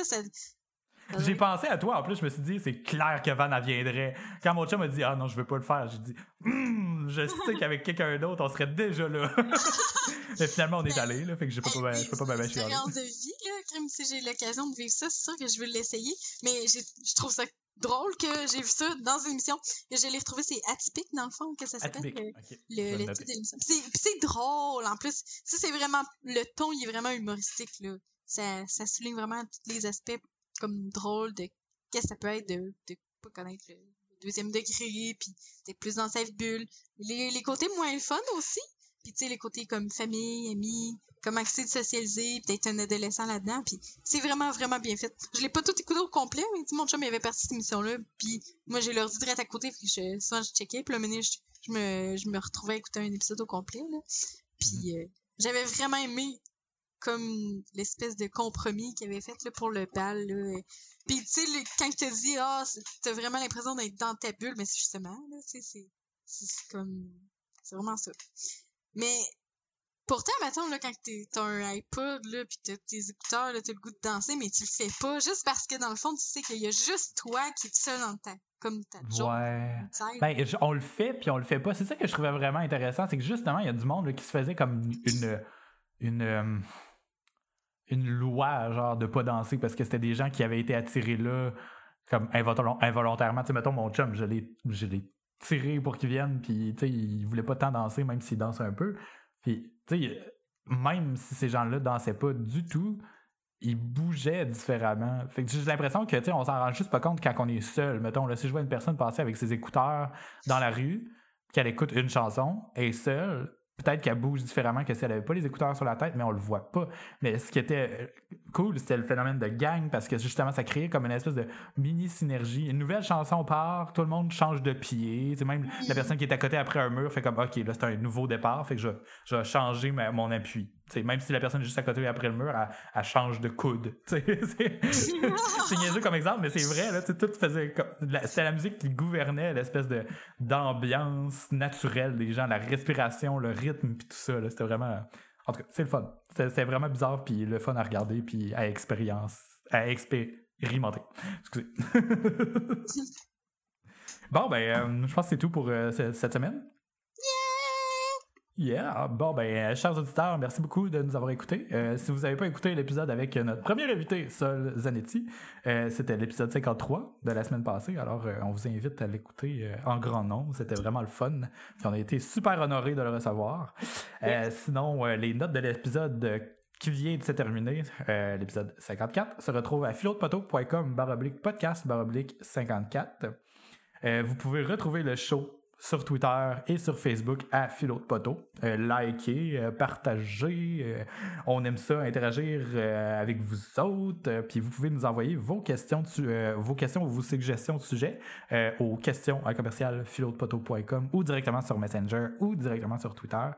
ça J'ai pensé à toi, en plus, je me suis dit, c'est clair que Van elle viendrait. Quand mon chum m'a dit, ah non, je veux pas le faire, j'ai dit, Hum, je sais qu'avec (laughs) quelqu'un d'autre, on serait déjà là. (laughs) Mais finalement, on est allé, là, fait que j'ai pas, pas, pas une chialer. expérience de vie, là. Crime, si j'ai l'occasion de vivre ça, c'est sûr que je veux l'essayer. Mais je trouve ça drôle que j'ai vu ça dans une émission. Et je l'ai retrouvé, c'est atypique, dans le fond, que ça s'appelle. Atypique. Le, titre de l'émission. C'est- drôle, en plus. Ça, c'est vraiment. Le ton, il est vraiment humoristique, là. Ça, ça souligne vraiment tous les aspects comme drôles de qu'est-ce que ça peut être de, de pas connaître le deuxième degré, puis d'être plus dans sa bulle. Les, les côtés moins fun aussi. Puis tu sais, les côtés comme famille, amis, comment essayer de socialiser, peut-être un adolescent là-dedans. Puis c'est vraiment, vraiment bien fait. Je l'ai pas tout écouté au complet, mais mon chum il avait parti de cette émission-là. Puis moi, j'ai l'ordi direct à côté, puis je, souvent je checkais. Puis là, moment donné, je, je me, je me retrouvais à écouter un épisode au complet. Là. Puis euh, j'avais vraiment aimé comme l'espèce de compromis qu'il avait fait là, pour le bal. Là. Puis tu sais, quand je te dis, ah, t'as vraiment l'impression d'être dans ta bulle, mais c'est justement, là, tu sais, c'est- comme... C'est vraiment ça. Mais pourtant, mettons, là, quand t'as un iPod, là, pis t'as tes écouteurs, là, t'as le goût de danser, mais tu le fais pas, juste parce que, dans le fond, tu sais qu'il y a juste toi qui es seul dans ta... comme ta joke Ouais. Ben, on le fait, puis on le fait pas. C'est ça que je trouvais vraiment intéressant, c'est que justement, il y a du monde là, qui se faisait comme une. une euh, une loi, genre, de pas danser parce que c'était des gens qui avaient été attirés là, comme invol- involontairement. Tu sais, mettons, mon chum, je l'ai je l'ai tiré pour qu'il vienne, puis, tu sais, il voulait pas tant danser, même s'il danse un peu. Puis, tu sais, même si ces gens-là dansaient pas du tout, ils bougeaient différemment. Fait que j'ai l'impression que, tu sais, on s'en rend juste pas compte quand on est seul. Mettons, là, si je vois une personne passer avec ses écouteurs dans la rue, qu'elle écoute une chanson, est seule, peut-être qu'elle bouge différemment que si elle avait pas les écouteurs sur la tête, mais on le voit pas. Mais ce qui était euh, cool, c'était le phénomène de gang, parce que justement, ça créait comme une espèce de mini-synergie. Une nouvelle chanson part, tout le monde change de pied. Sais, même la personne qui est à côté après un mur fait comme, OK, là, c'est un nouveau départ, fait que je, je vais changer ma- mon appui. Tu sais, même si la personne est juste à côté après le mur, elle, elle change de coude. (laughs) (laughs) C'est niaiseux comme exemple, mais c'est vrai, là, tout faisait C'était la musique qui gouvernait l'espèce de d'ambiance naturelle des gens, la respiration, le rythme, puis tout ça. C'était vraiment. En tout cas, c'est le fun. C'était vraiment bizarre, puis le fun à regarder, puis à expérience, à expérimenter. Excusez. (laughs) bon, ben, euh, je pense que c'est tout pour euh, ce- cette semaine. Yeah, bon ben, euh, chers auditeurs, merci beaucoup de nous avoir écoutés. Euh, si vous n'avez pas écouté l'épisode avec notre premier invité, Sol Zanetti, euh, c'était l'épisode 53 de la semaine passée, alors on vous invite à l'écouter en grand nombre. C'était vraiment le fun. on a été super honorés de le recevoir. sinon, les notes de l'épisode qui vient de se terminer, l'épisode 54, se retrouve à philotepoteau.com baroblique podcast baroblique 54. vous pouvez retrouver le show sur Twitter et sur Facebook à Philo de Poteau. Euh, likez, euh, partagez. Euh, on aime ça, interagir avec vous autres. puis vous pouvez nous envoyer vos questions, vos questions ou vos suggestions de sujets aux questions à commercial ou directement sur Messenger ou directement sur Twitter.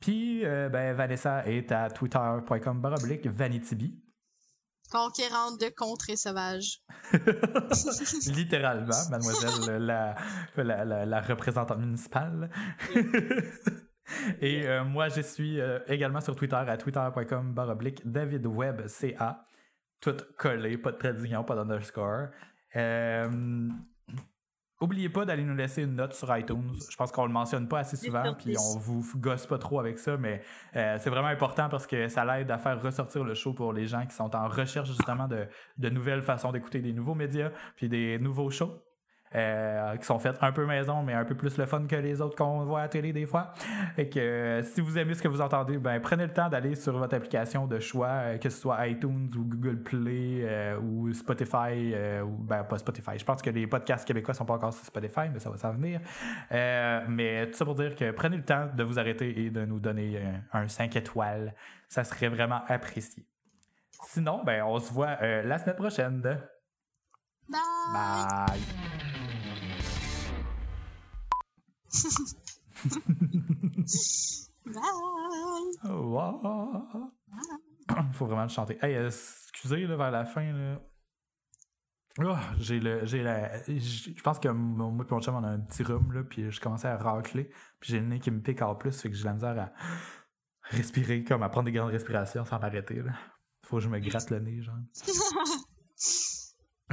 Puis ben, Vanessa est à twitter.com baroblique vanitybi. Conquérante de contrées sauvages. (laughs) Littéralement, mademoiselle la, la, représentante municipale. (laughs) Et euh, moi, je suis euh, également sur Twitter à twitter.com baroblique davidwebca. Tout collé, pas de tradition, pas d'underscore. Euh, Oubliez pas d'aller nous laisser une note sur iTunes. Je pense qu'on le mentionne pas assez souvent, puis on vous gosse pas trop avec ça, mais euh, c'est vraiment important parce que ça l'aide à faire ressortir le show pour les gens qui sont en recherche justement de, de nouvelles façons d'écouter des nouveaux médias, puis des nouveaux shows. Euh, qui sont faites un peu maison, mais un peu plus le fun que les autres qu'on voit à la télé des fois. Et que euh, si vous aimez ce que vous entendez, ben prenez le temps d'aller sur votre application de choix, euh, que ce soit iTunes ou Google Play ou Spotify ou ben pas Spotify. Je pense que les podcasts québécois sont pas encore sur Spotify, mais ça va s'en venir. mais tout ça pour dire que prenez le temps de vous arrêter et de nous donner un, 5 étoiles. Ça serait vraiment apprécié. Sinon, ben on se voit la semaine prochaine. Bye. Bye. Bye! Wow. Faut vraiment le chanter. Hey, euh, excusez, là, vers la fin, là. Oh, j'ai le j'ai la je pense que moi et mon chum on a un petit rhume là puis je commençais à racler puis j'ai le nez qui me pique en plus fait que j'ai la misère à respirer comme à prendre des grandes respirations sans m'arrêter là faut que je me gratte le nez genre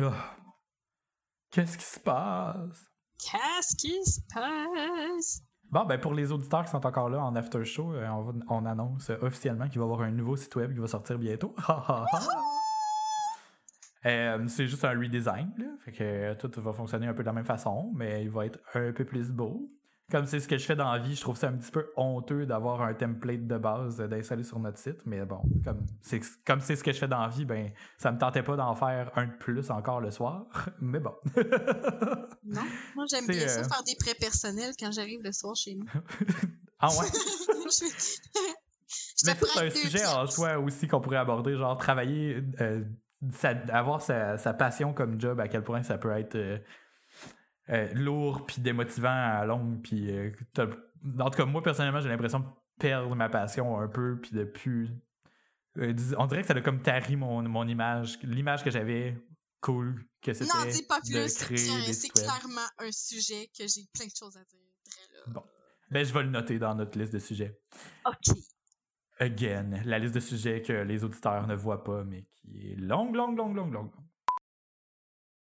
oh. (laughs) qu'est-ce qui se passe? Qu'est-ce qui se passe? Bon, ben pour les auditeurs qui sont encore là en after show, euh, on, annonce officiellement qu'il va y avoir un nouveau site web qui va sortir bientôt. (laughs) Euh, c'est juste un redesign, là, fait que tout va fonctionner un peu de la même façon, mais il va être un peu plus beau comme c'est ce que je fais dans la vie, je trouve ça un petit peu honteux d'avoir un template de base d'installer sur notre site. Mais bon, comme c'est comme c'est ce que je fais dans la vie, ben ça me tentait pas d'en faire un de plus encore le soir. (laughs) Mais bon. (laughs) non, moi j'aime bien ça euh, faire des prêts personnels quand j'arrive le soir chez nous. (laughs) ah ouais? Mais c'est un sujet en soi aussi qu'on pourrait aborder, genre travailler, euh, avoir sa, passion comme job, à quel point ça peut être euh, euh, lourd puis démotivant à longue puis euh, en tout cas moi personnellement j'ai l'impression de perdre ma passion un peu puis de plus euh, on dirait que ça a comme tari mon, mon image l'image que j'avais cool que c'était non dis pas plus c'est clairement un sujet que j'ai plein de choses à dire bon. Ben je vais le noter dans notre liste de sujets. Ok. Again la liste de sujets que les auditeurs ne voient pas mais qui est longue longue longue longue longue